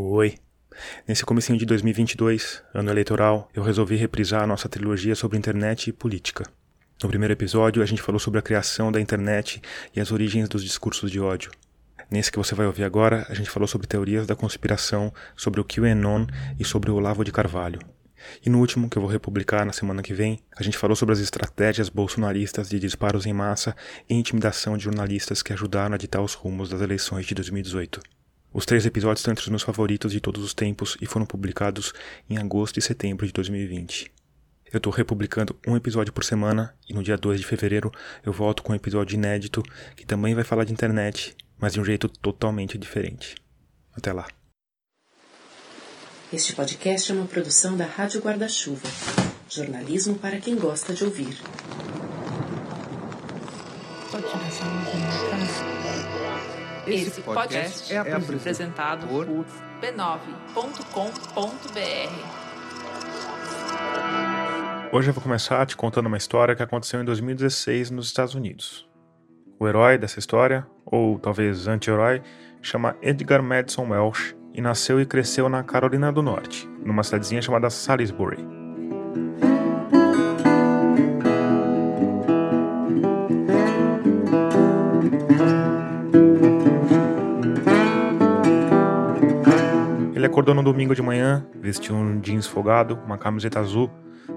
Oi. Nesse comecinho de 2022, ano eleitoral, eu resolvi reprisar a nossa trilogia sobre internet e política. No primeiro episódio, a gente falou sobre a criação da internet e as origens dos discursos de ódio. Nesse que você vai ouvir agora, a gente falou sobre teorias da conspiração, sobre o QAnon e sobre o Olavo de Carvalho. E no último, que eu vou republicar na semana que vem, a gente falou sobre as estratégias bolsonaristas de disparos em massa e intimidação de jornalistas que ajudaram a ditar os rumos das eleições de 2018. Os três episódios estão entre os meus favoritos de todos os tempos e foram publicados em agosto e setembro de 2020. Eu estou republicando um episódio por semana e no dia 2 de fevereiro eu volto com um episódio inédito que também vai falar de internet, mas de um jeito totalmente diferente. Até lá. Este podcast é uma produção da Rádio Guarda-Chuva. Jornalismo para quem gosta de ouvir. Esse podcast é apresentado por b9.com.br. Hoje eu vou começar te contando uma história que aconteceu em 2016 nos Estados Unidos. O herói dessa história, ou talvez anti-herói, chama Edgar Madison Welsh e nasceu e cresceu na Carolina do Norte, numa cidadezinha chamada Salisbury. Acordou no domingo de manhã, vestiu um jeans folgado, uma camiseta azul,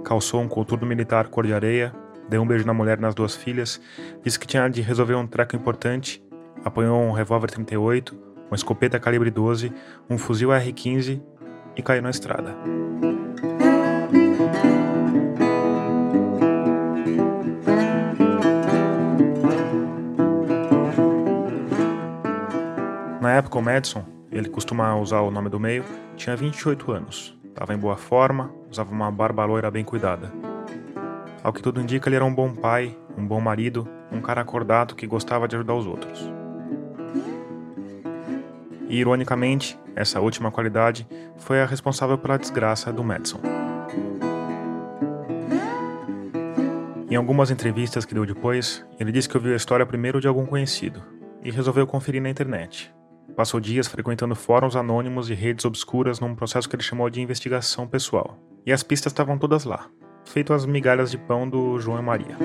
calçou um coturno militar cor de areia, deu um beijo na mulher e nas duas filhas, disse que tinha de resolver um treco importante, apanhou um revólver 38, uma escopeta calibre 12, um fuzil R-15 e caiu na estrada. Na época, o Madison, ele costuma usar o nome do meio, tinha 28 anos, estava em boa forma, usava uma barba loira bem cuidada. Ao que tudo indica, ele era um bom pai, um bom marido, um cara acordado que gostava de ajudar os outros. E, ironicamente, essa última qualidade foi a responsável pela desgraça do Madison. Em algumas entrevistas que deu depois, ele disse que ouviu a história primeiro de algum conhecido e resolveu conferir na internet, Passou dias frequentando fóruns anônimos e redes obscuras num processo que ele chamou de investigação pessoal. E as pistas estavam todas lá, feito as migalhas de pão do João e Maria.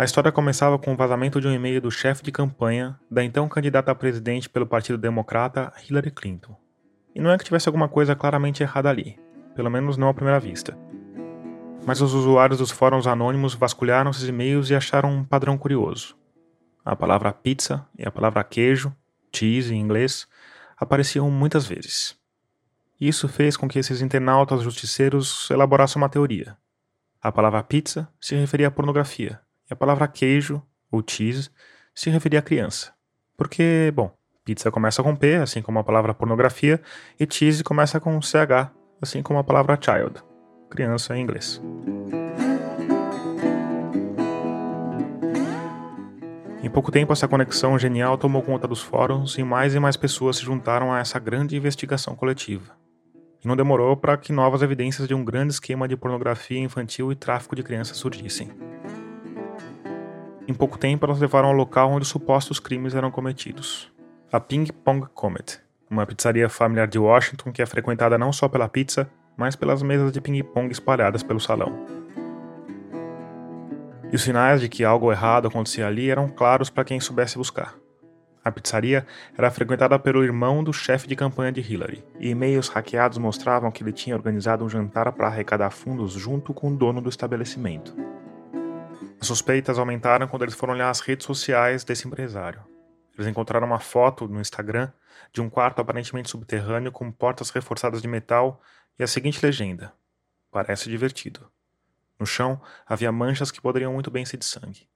A história começava com o vazamento de um e-mail do chefe de campanha da então candidata a presidente pelo Partido Democrata, Hillary Clinton. E não é que tivesse alguma coisa claramente errada ali, pelo menos não à primeira vista. Mas os usuários dos fóruns anônimos vasculharam esses e-mails e acharam um padrão curioso. A palavra pizza e a palavra queijo, cheese em inglês, apareciam muitas vezes. Isso fez com que esses internautas justiceiros elaborassem uma teoria. A palavra pizza se referia à pornografia, e a palavra queijo, ou cheese, se referia à criança. Porque, bom, pizza começa com P, assim como a palavra pornografia, e cheese começa com CH, assim como a palavra child, criança em inglês. Em pouco tempo, essa conexão genial tomou conta dos fóruns e mais e mais pessoas se juntaram a essa grande investigação coletiva. E não demorou para que novas evidências de um grande esquema de pornografia infantil e tráfico de crianças surgissem. Em pouco tempo, elas levaram ao local onde os supostos crimes eram cometidos a Ping Pong Comet, uma pizzaria familiar de Washington que é frequentada não só pela pizza, mas pelas mesas de ping-pong espalhadas pelo salão. E os sinais de que algo errado acontecia ali eram claros para quem soubesse buscar. A pizzaria era frequentada pelo irmão do chefe de campanha de Hillary, e e-mails hackeados mostravam que ele tinha organizado um jantar para arrecadar fundos junto com o dono do estabelecimento. As suspeitas aumentaram quando eles foram olhar as redes sociais desse empresário. Eles encontraram uma foto no Instagram de um quarto aparentemente subterrâneo com portas reforçadas de metal e a seguinte legenda: Parece divertido. No chão havia manchas que poderiam muito bem ser de sangue.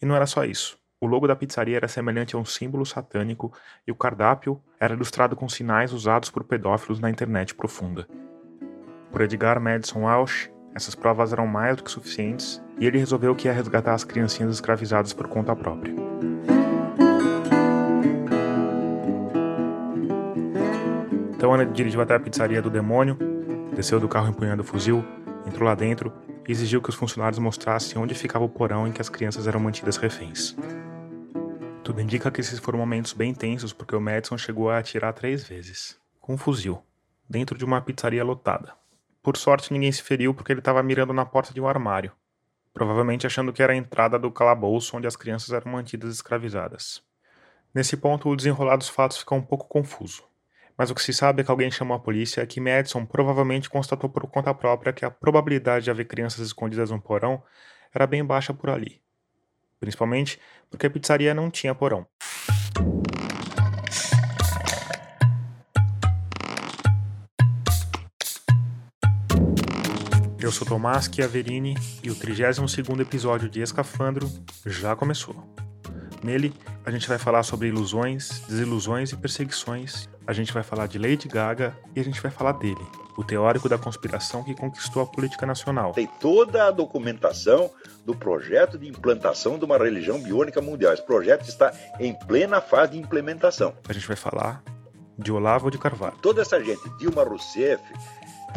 E não era só isso. O logo da pizzaria era semelhante a um símbolo satânico e o cardápio era ilustrado com sinais usados por pedófilos na internet profunda. Por Edgar Madison Walsh, essas provas eram mais do que suficientes e ele resolveu que ia resgatar as criancinhas escravizadas por conta própria. Então ele dirigiu até a pizzaria do demônio, desceu do carro empunhando o fuzil, entrou lá dentro e exigiu que os funcionários mostrassem onde ficava o porão em que as crianças eram mantidas reféns. Tudo indica que esses foram momentos bem tensos porque o Madison chegou a atirar três vezes, com um fuzil, dentro de uma pizzaria lotada. Por sorte, ninguém se feriu porque ele estava mirando na porta de um armário, provavelmente achando que era a entrada do calabouço onde as crianças eram mantidas escravizadas. Nesse ponto, o desenrolar dos fatos fica um pouco confuso. Mas o que se sabe é que alguém chamou a polícia e que Madison provavelmente constatou por conta própria que a probabilidade de haver crianças escondidas no porão era bem baixa por ali. Principalmente porque a pizzaria não tinha porão. Eu sou Tomás Chiaverini e o 32º episódio de Escafandro já começou. Nele, a gente vai falar sobre ilusões, desilusões e perseguições. A gente vai falar de Lady Gaga e a gente vai falar dele, o teórico da conspiração que conquistou a política nacional. Tem toda a documentação do projeto de implantação de uma religião biônica mundial. Esse projeto está em plena fase de implementação. A gente vai falar de Olavo de Carvalho. Toda essa gente, Dilma Rousseff,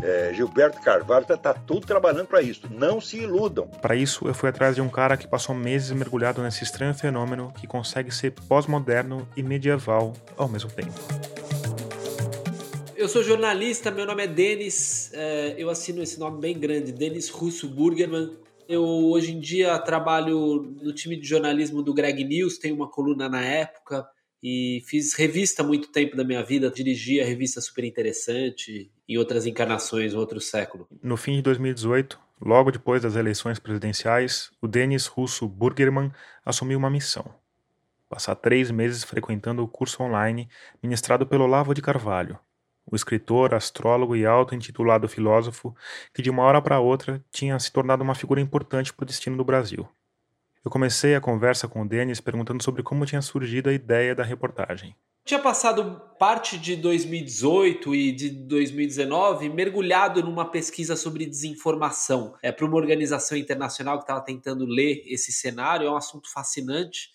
é, Gilberto Carvalho, está tá tudo trabalhando para isso. Não se iludam. Para isso, eu fui atrás de um cara que passou meses mergulhado nesse estranho fenômeno que consegue ser pós-moderno e medieval ao mesmo tempo. Eu sou jornalista, meu nome é Denis, é, eu assino esse nome bem grande, Denis Russo Burgerman. Eu hoje em dia trabalho no time de jornalismo do Greg News, tenho uma coluna na época e fiz revista há muito tempo da minha vida, dirigi a revista super interessante em outras encarnações, outro século. No fim de 2018, logo depois das eleições presidenciais, o Denis Russo Burgerman assumiu uma missão. Passar três meses frequentando o curso online ministrado pelo Olavo de Carvalho, o escritor, astrólogo e auto-intitulado filósofo que de uma hora para outra tinha se tornado uma figura importante para o destino do Brasil. Eu comecei a conversa com o Denis perguntando sobre como tinha surgido a ideia da reportagem. Tinha passado parte de 2018 e de 2019 mergulhado numa pesquisa sobre desinformação. É para uma organização internacional que estava tentando ler esse cenário, é um assunto fascinante.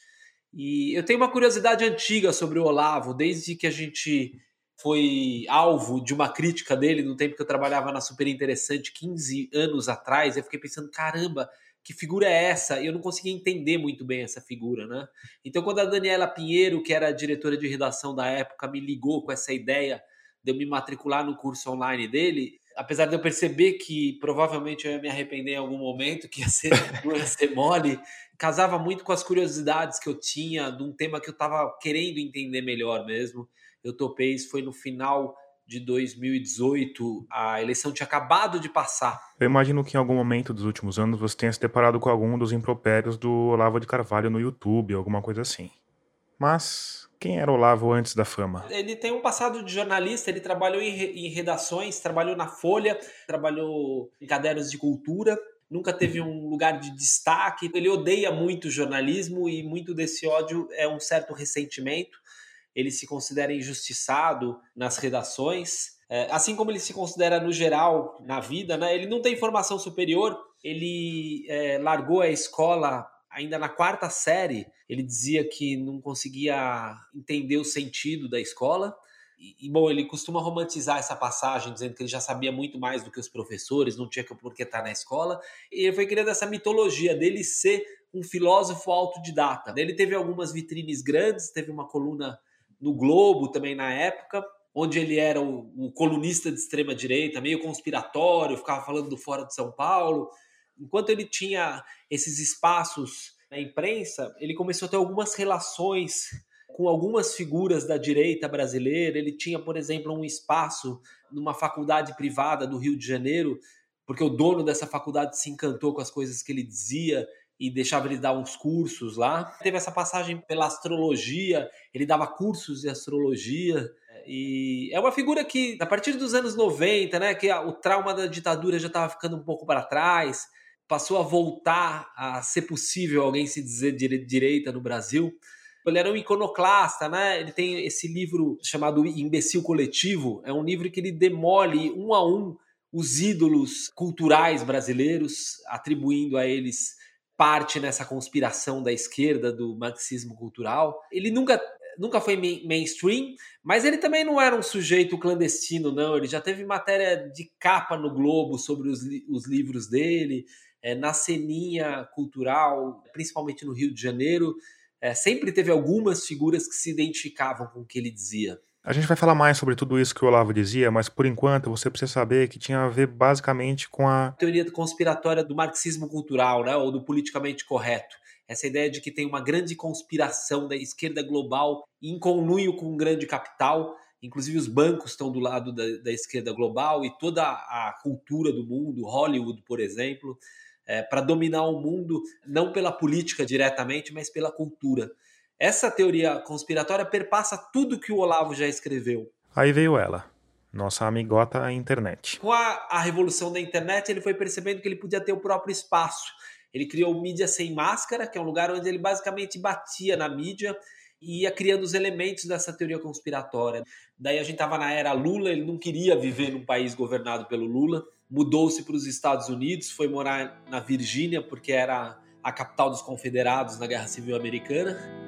E eu tenho uma curiosidade antiga sobre o Olavo, desde que a gente foi alvo de uma crítica dele no tempo que eu trabalhava na Super Interessante, 15 anos atrás. Eu fiquei pensando, caramba, que figura é essa? E eu não conseguia entender muito bem essa figura, né? Então, quando a Daniela Pinheiro, que era a diretora de redação da época, me ligou com essa ideia de eu me matricular no curso online dele, apesar de eu perceber que provavelmente eu ia me arrepender em algum momento, que ia ser, ia ser mole, casava muito com as curiosidades que eu tinha de um tema que eu estava querendo entender melhor mesmo eu topei, isso foi no final de 2018, a eleição tinha acabado de passar. Eu imagino que em algum momento dos últimos anos você tenha se deparado com algum dos impropérios do Olavo de Carvalho no YouTube, alguma coisa assim. Mas quem era Olavo antes da fama? Ele tem um passado de jornalista, ele trabalhou em, redações, trabalhou na Folha, trabalhou em cadernos de cultura, nunca teve um lugar de destaque. Ele odeia muito o jornalismo e muito desse ódio é um certo ressentimento ele se considera injustiçado nas redações, é, assim como ele se considera no geral na vida, né? Ele não tem formação superior, ele é, largou a escola ainda na quarta série. Ele dizia que não conseguia entender o sentido da escola. E, bom, ele costuma romantizar essa passagem, dizendo que ele já sabia muito mais do que os professores, não tinha por que estar na escola. E ele foi criando essa mitologia dele ser um filósofo autodidata. Ele teve algumas vitrines grandes, teve uma coluna no Globo também na época, onde ele era o, o colunista de extrema direita, meio conspiratório, ficava falando do fora de São Paulo. Enquanto ele tinha esses espaços na imprensa, ele começou a ter algumas relações com algumas figuras da direita brasileira. Ele tinha, por exemplo, um espaço numa faculdade privada do Rio de Janeiro, porque o dono dessa faculdade se encantou com as coisas que ele dizia e deixava ele dar uns cursos lá. Teve essa passagem pela astrologia, ele dava cursos de astrologia. E é uma figura que, a partir dos anos 90, né, que o trauma da ditadura já estava ficando um pouco para trás, passou a voltar a ser possível alguém se dizer direita no Brasil. Ele era um iconoclasta, né? Ele tem esse livro chamado Imbecil Coletivo, é um livro que ele demole um a um os ídolos culturais brasileiros, atribuindo a eles parte nessa conspiração da esquerda do marxismo cultural. Ele nunca nunca foi mainstream, mas ele também não era um sujeito clandestino, não. Ele já teve matéria de capa no Globo sobre os, os livros dele, é, na ceninha cultural, principalmente no Rio de Janeiro. é, sempre teve algumas figuras que se identificavam com o que ele dizia. A gente vai falar mais sobre tudo isso que o Olavo dizia, mas por enquanto você precisa saber que tinha a ver basicamente com a teoria conspiratória do marxismo cultural, né, ou do politicamente correto. Essa ideia de que tem uma grande conspiração da esquerda global em conluio com um grande capital. Inclusive, os bancos estão do lado da, da esquerda global e toda a cultura do mundo, Hollywood, por exemplo, é, para dominar o mundo, não pela política diretamente, mas pela cultura. Essa teoria conspiratória perpassa tudo que o Olavo já escreveu. Aí veio ela, nossa amigota a internet. Com a, a revolução da internet, ele foi percebendo que ele podia ter o próprio espaço. Ele criou o Mídia Sem Máscara, que é um lugar onde ele basicamente batia na mídia e ia criando os elementos dessa teoria conspiratória. Daí a gente estava na era Lula, ele não queria viver num país governado pelo Lula, mudou-se para os Estados Unidos, foi morar na Virgínia, porque era a capital dos confederados na Guerra Civil Americana.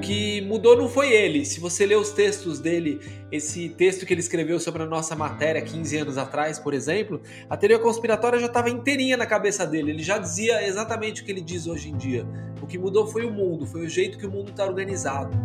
Que mudou não foi ele. Se você ler os textos dele, esse texto que ele escreveu sobre a nossa matéria 15 anos atrás, por exemplo, a teoria conspiratória já estava inteirinha na cabeça dele. Ele já dizia exatamente o que ele diz hoje em dia. O que mudou foi o mundo, foi o jeito que o mundo está organizado.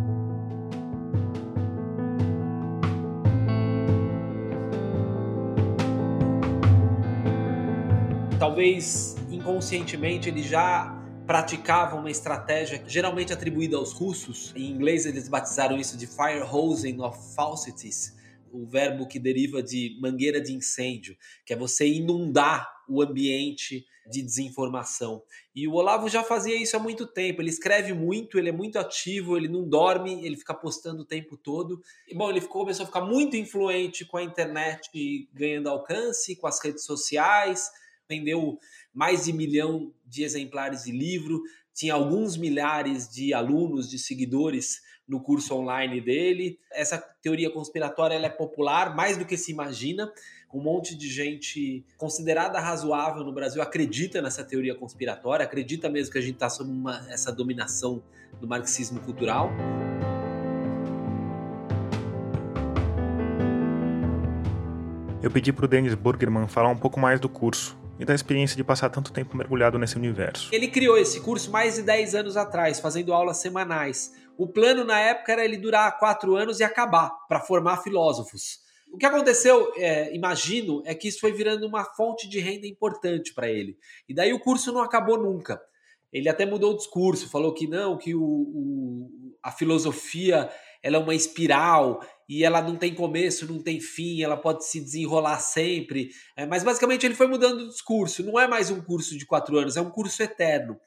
Talvez inconscientemente ele já praticavam uma estratégia geralmente atribuída aos russos. Em inglês eles batizaram isso de fire hosing of falsities, o verbo que deriva de mangueira de incêndio, que é você inundar o ambiente de desinformação. E o Olavo já fazia isso há muito tempo. Ele escreve muito, ele é muito ativo, ele não dorme, ele fica postando o tempo todo. E, bom, ele ficou, começou a ficar muito influente com a internet ganhando alcance, com as redes sociais, vendeu mais de milhão de exemplares de livro, tinha alguns milhares de alunos, de seguidores no curso online dele. Essa teoria conspiratória é popular, mais do que se imagina. Um monte de gente considerada razoável no Brasil acredita nessa teoria conspiratória, acredita mesmo que a gente está sob uma, essa dominação do marxismo cultural. Eu pedi para o Dennis Burgerman falar um pouco mais do curso, e da experiência de passar tanto tempo mergulhado nesse universo. Ele criou esse curso mais de 10 anos atrás, fazendo aulas semanais. O plano na época era ele durar quatro anos e acabar, para formar filósofos. O que aconteceu, é, imagino, é que isso foi virando uma fonte de renda importante para ele. E daí o curso não acabou nunca. Ele até mudou o discurso, falou que não, que o, o, a filosofia ela é uma espiral e ela não tem começo, não tem fim, ela pode se desenrolar sempre. É, mas basicamente ele foi mudando o discurso. Não é mais um curso de quatro anos, é um curso eterno.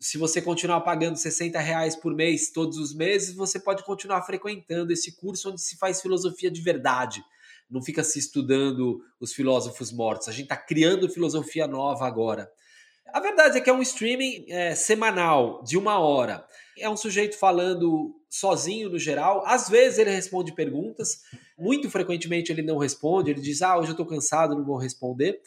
Se você continuar pagando 60 reais por mês todos os meses, você pode continuar frequentando esse curso onde se faz filosofia de verdade. Não fica se estudando os filósofos mortos. A gente está criando filosofia nova agora. A verdade é que é um streaming é, semanal, de uma hora. É um sujeito falando sozinho no geral. Às vezes ele responde perguntas, muito frequentemente ele não responde, ele diz: Ah, hoje eu estou cansado, não vou responder.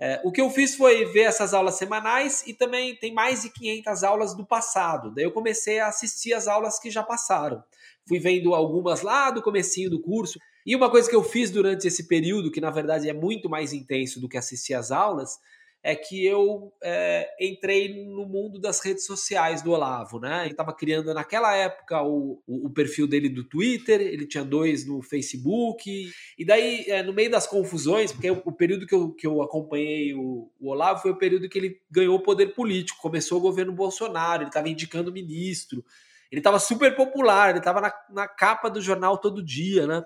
É, o que eu fiz foi ver essas aulas semanais e também tem mais de 500 aulas do passado. Daí eu comecei a assistir as aulas que já passaram. Fui vendo algumas lá do comecinho do curso. E uma coisa que eu fiz durante esse período, que na verdade é muito mais intenso do que assistir as aulas, é que eu é, entrei no mundo das redes sociais do Olavo, né? Ele estava criando naquela época o, o, o, perfil dele do Twitter, ele tinha dois no Facebook, e daí, é, no meio das confusões, porque o, período que eu, que eu acompanhei o, o Olavo foi o período que ele ganhou poder político, começou o governo Bolsonaro, ele estava indicando ministro, ele estava super popular, ele estava na, na capa do jornal todo dia, né?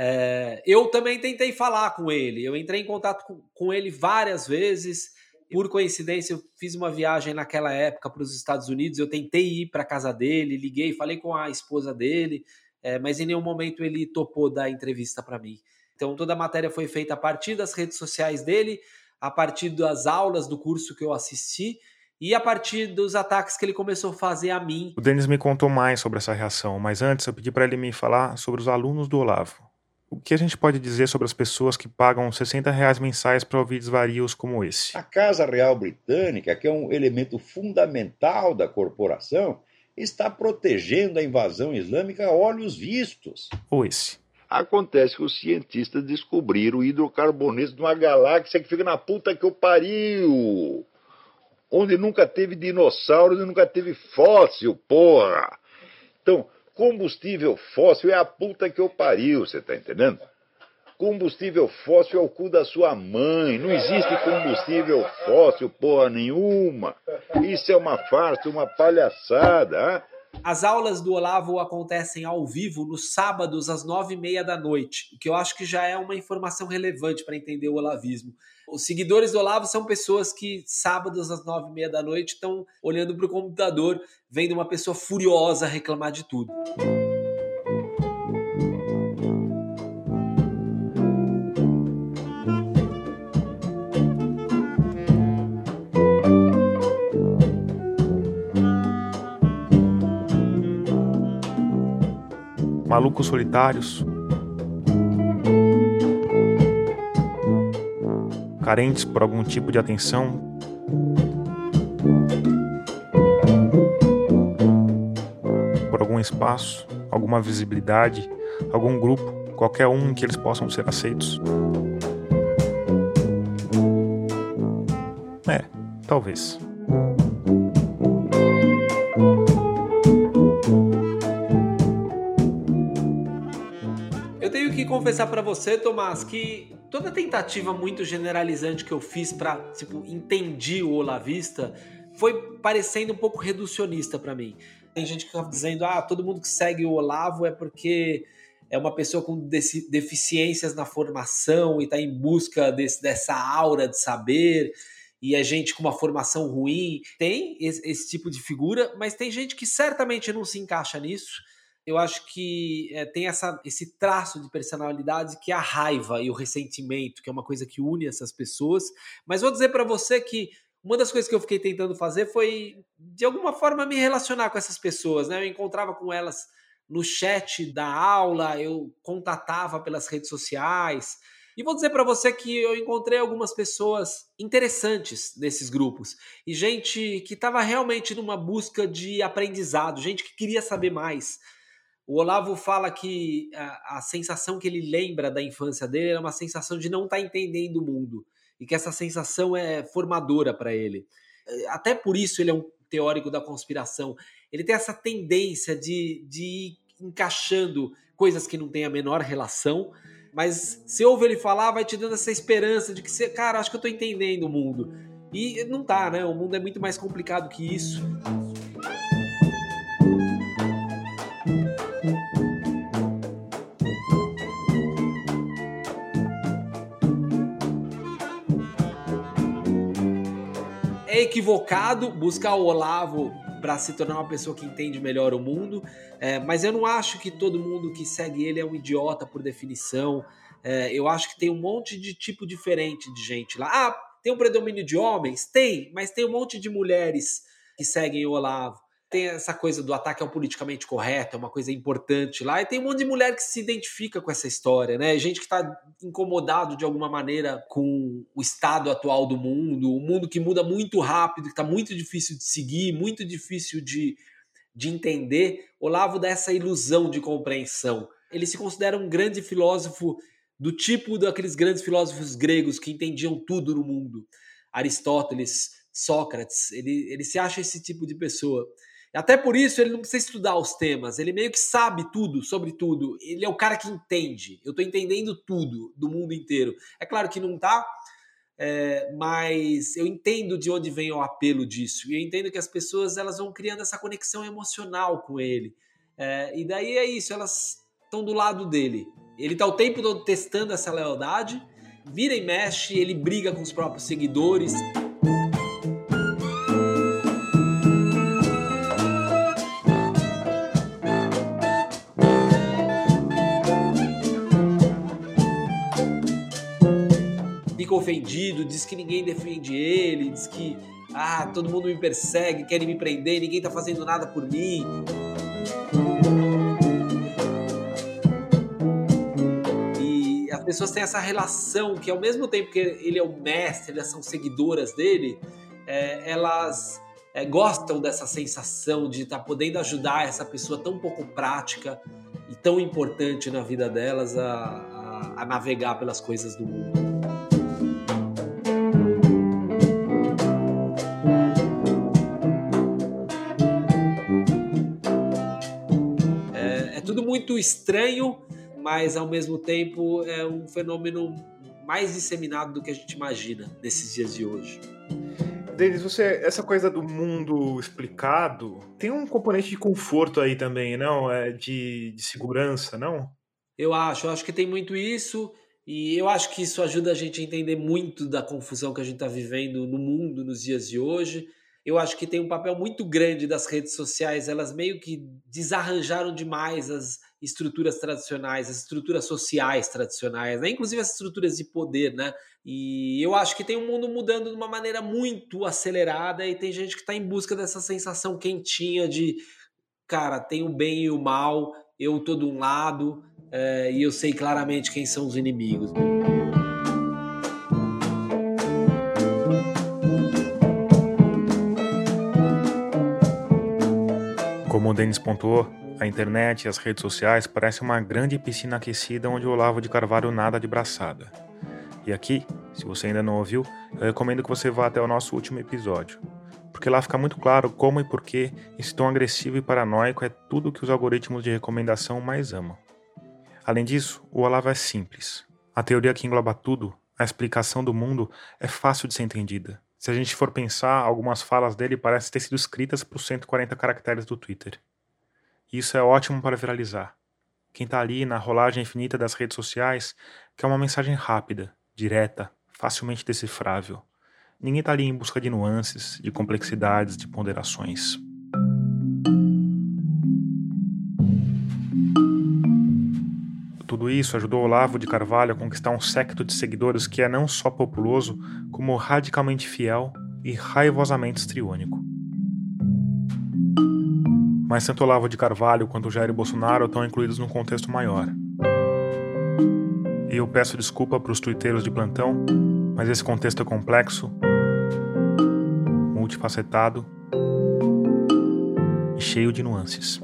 É, eu também tentei falar com ele, eu entrei em contato com, com ele várias vezes. Por coincidência, eu fiz uma viagem naquela época para os Estados Unidos. Eu tentei ir para a casa dele, liguei, falei com a esposa dele, é, mas em nenhum momento ele topou dar entrevista para mim. Então, toda a matéria foi feita a partir das redes sociais dele, a partir das aulas do curso que eu assisti e a partir dos ataques que ele começou a fazer a mim. O Denis me contou mais sobre essa reação, mas antes eu pedi para ele me falar sobre os alunos do Olavo. O que a gente pode dizer sobre as pessoas que pagam 60 reais mensais para ouvir desvarios como esse? A Casa Real Britânica, que é um elemento fundamental da corporação, está protegendo a invasão islâmica a olhos vistos. Ou esse. Acontece que os cientistas descobriram hidrocarbonetos de uma galáxia que fica na puta que eu pariu. Onde nunca teve dinossauros e nunca teve fóssil, porra. Então, combustível fóssil é a puta que eu pariu, você tá entendendo? Combustível fóssil é o cu da sua mãe. Não existe combustível fóssil, porra nenhuma. Isso é uma farsa, uma palhaçada. Hein? As aulas do Olavo acontecem ao vivo nos sábados às nove e meia da noite, o que eu acho que já é uma informação relevante para entender o olavismo. Os seguidores do Olavo são pessoas que sábados às nove e meia da noite estão olhando para o computador, vendo uma pessoa furiosa reclamar de tudo. malucos solitários, carentes por algum tipo de atenção. Por algum espaço, alguma visibilidade, algum grupo, qualquer um em que eles possam ser aceitos. É, talvez. confessar para você, Tomás, que toda tentativa muito generalizante que eu fiz para, tipo, entender o Olavista foi parecendo um pouco reducionista para mim. Tem gente que fica dizendo, ah, todo mundo que segue o Olavo é porque é uma pessoa com deficiências na formação e está em busca desse, dessa aura de saber e é gente com uma formação ruim. Tem esse, esse, tipo de figura, mas tem gente que certamente não se encaixa nisso eu acho que é, tem essa, esse traço de personalidade que é a raiva e o ressentimento, que é uma coisa que une essas pessoas. Mas vou dizer para você que uma das coisas que eu fiquei tentando fazer foi, de alguma forma, me relacionar com essas pessoas. Né? Eu encontrava com elas no chat da aula, eu contatava pelas redes sociais. E vou dizer para você que eu encontrei algumas pessoas interessantes nesses grupos e gente que estava realmente numa busca de aprendizado, gente que queria saber mais o Olavo fala que a, a, sensação que ele lembra da infância dele era uma sensação de não estar tá entendendo o mundo e que essa sensação é formadora para ele. Até por isso ele é um teórico da conspiração. Ele tem essa tendência de, de ir encaixando coisas que não têm a menor relação, mas se ouve ele falar, vai te dando essa esperança de que, você, cara, acho que eu estou entendendo o mundo. E não tá, né? O mundo é muito mais complicado que isso. Equivocado buscar o Olavo para se tornar uma pessoa que entende melhor o mundo, é, mas eu não acho que todo mundo que segue ele é um idiota por definição. É, eu acho que tem um monte de tipo diferente de gente lá. Ah, tem um predomínio de homens? Tem, mas tem um monte de mulheres que seguem o Olavo tem essa coisa do ataque ao politicamente correto, é uma coisa importante lá, e tem um monte de mulher que se identifica com essa história, né? Gente que está incomodado de alguma maneira com o estado atual do mundo, o mundo que muda muito rápido, que está muito difícil de seguir, muito difícil de, de entender. Olavo dá essa ilusão de compreensão. Ele se considera um grande filósofo do tipo daqueles grandes filósofos gregos que entendiam tudo no mundo. Aristóteles, Sócrates, ele, ele se acha esse tipo de pessoa. Até por isso ele não precisa estudar os temas, ele meio que sabe tudo sobre tudo. Ele é o cara que entende. Eu estou entendendo tudo do mundo inteiro. É claro que não tá, é, mas eu entendo de onde vem o apelo disso. E eu entendo que as pessoas elas vão criando essa conexão emocional com ele. É, e daí é isso, elas estão do lado dele. Ele está o tempo todo testando essa lealdade, vira e mexe, ele briga com os próprios seguidores. Ofendido, diz que ninguém defende ele, diz que ah, todo mundo me persegue, querem me prender, ninguém tá fazendo nada por mim. E as pessoas têm essa relação que, ao mesmo tempo que ele é o mestre, elas são seguidoras dele, é, elas é, gostam dessa sensação de estar tá podendo ajudar essa pessoa tão pouco prática e tão importante na vida delas a, a, a navegar pelas coisas do mundo. Muito estranho, mas ao mesmo tempo é um fenômeno mais disseminado do que a gente imagina nesses dias de hoje. Denis, você, essa coisa do mundo explicado, tem um componente de conforto aí também, não? É de, de segurança, não? Eu acho, eu acho que tem muito isso, e eu acho que isso ajuda a gente a entender muito da confusão que a gente está vivendo no mundo nos dias de hoje. Eu acho que tem um papel muito grande das redes sociais, elas meio que desarranjaram demais as estruturas tradicionais, as estruturas sociais tradicionais, né? inclusive as estruturas de poder, né? E eu acho que tem um mundo mudando de uma maneira muito acelerada e tem gente que está em busca dessa sensação quentinha de, cara, tem o bem e o mal, eu tô de um lado é, e eu sei claramente quem são os inimigos. Como o Denis pontuou, a internet e as redes sociais parecem uma grande piscina aquecida onde o Olavo de Carvalho nada de braçada. E aqui, se você ainda não ouviu, eu recomendo que você vá até o nosso último episódio, porque lá fica muito claro como e por que esse tom agressivo e paranoico é tudo que os algoritmos de recomendação mais amam. Além disso, o Olavo é simples. A teoria que engloba tudo, a explicação do mundo, é fácil de ser entendida. Se a gente for pensar, algumas falas dele parecem ter sido escritas por 140 caracteres do Twitter. Isso é ótimo para viralizar. Quem está ali na rolagem infinita das redes sociais quer uma mensagem rápida, direta, facilmente decifrável. Ninguém está ali em busca de nuances, de complexidades, de ponderações. Tudo isso ajudou Olavo de Carvalho a conquistar um séquito de seguidores que é não só populoso, como radicalmente fiel e raivosamente estriônico. Mas tanto Olavo de Carvalho quanto Jair Bolsonaro estão incluídos num contexto maior. E eu peço desculpa para os tuiteiros de plantão, mas esse contexto é complexo, multifacetado e cheio de nuances.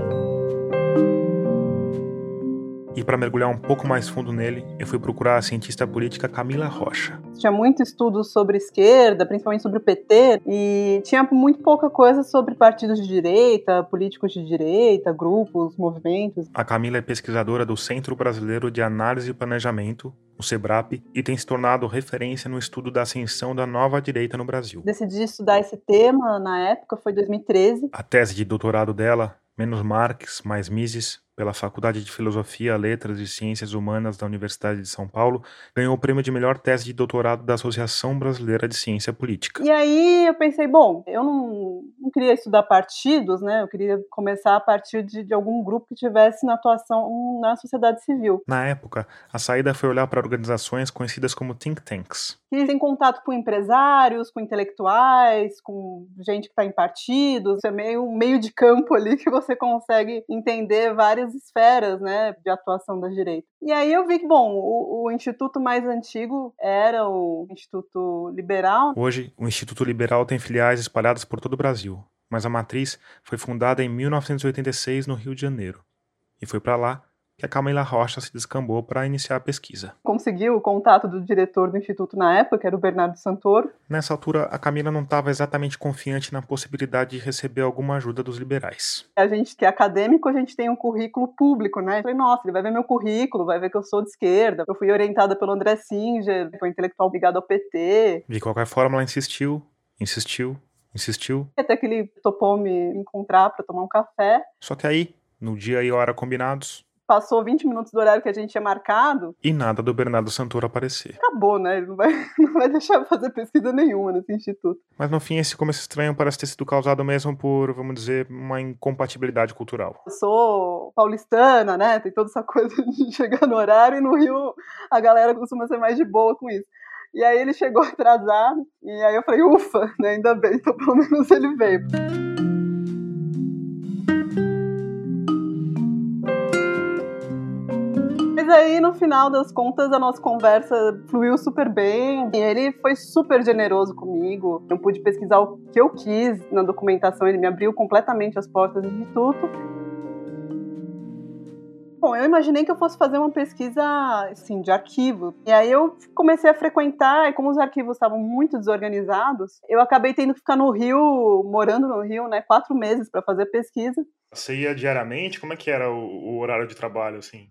E para mergulhar um pouco mais fundo nele, eu fui procurar a cientista política Camila Rocha. Tinha muito estudo sobre esquerda, principalmente sobre o PT, e tinha muito pouca coisa sobre partidos de direita, políticos de direita, grupos, movimentos. A Camila é pesquisadora do Centro Brasileiro de Análise e Planejamento, o SEBRAP, e tem se tornado referência no estudo da ascensão da nova direita no Brasil. Decidi estudar esse tema na época, foi 2013. A tese de doutorado dela, Menos Marx, Mais Mises, pela Faculdade de Filosofia, Letras e Ciências Humanas da Universidade de São Paulo, ganhou o prêmio de melhor tese de doutorado da Associação Brasileira de Ciência Política. E aí eu pensei, bom, eu não, não queria estudar partidos, né? Eu queria começar a partir de, de algum grupo que tivesse na atuação na sociedade civil. Na época, a saída foi olhar para organizações conhecidas como think tanks. Que têm contato com empresários, com intelectuais, com gente que está em partidos. É meio um meio de campo ali que você consegue entender várias várias esferas né, de atuação da direita. E aí eu vi que, bom, o, o, instituto mais antigo era o Instituto Liberal. Hoje, o Instituto Liberal tem filiais espalhadas por todo o Brasil, mas a matriz foi fundada em 1986 no Rio de Janeiro. E foi para lá que a Camila Rocha se descambou para iniciar a pesquisa. Conseguiu o contato do diretor do instituto na época, que era o Bernardo Santoro. Nessa altura, a Camila não estava exatamente confiante na possibilidade de receber alguma ajuda dos liberais. A gente que é acadêmico, a gente tem um currículo público, né? Eu falei, nossa, ele vai ver meu currículo, vai ver que eu sou de esquerda. Eu fui orientada pelo André Singer, foi intelectual ligado ao PT. De qualquer forma, ela insistiu, insistiu, insistiu. Até que ele topou me encontrar para tomar um café. Só que aí, no dia e hora combinados, passou 20 minutos do horário que a gente tinha marcado. E nada do Bernardo Santoro aparecer. Acabou, né? Ele não vai, não vai deixar fazer pesquisa nenhuma nesse instituto. Mas no fim, esse começo estranho parece ter sido causado mesmo por, vamos dizer, uma incompatibilidade cultural. Eu sou paulistana, né? Tem toda essa coisa de chegar no horário e no Rio a galera costuma ser mais de boa com isso. E aí ele chegou atrasado, e aí eu falei, ufa, né? ainda bem, então pelo menos ele veio. Aí, no final das contas, a nossa conversa fluiu super bem. E ele foi super generoso comigo. Eu pude pesquisar o que eu quis na documentação. Ele me abriu completamente as portas do instituto. Bom, eu imaginei que eu fosse fazer uma pesquisa, assim, de arquivo. E aí eu comecei a frequentar, e como os arquivos estavam muito desorganizados, eu acabei tendo que ficar no Rio, morando no Rio, né, quatro meses para fazer pesquisa. Você ia diariamente? Como é que era o, o horário de trabalho, assim?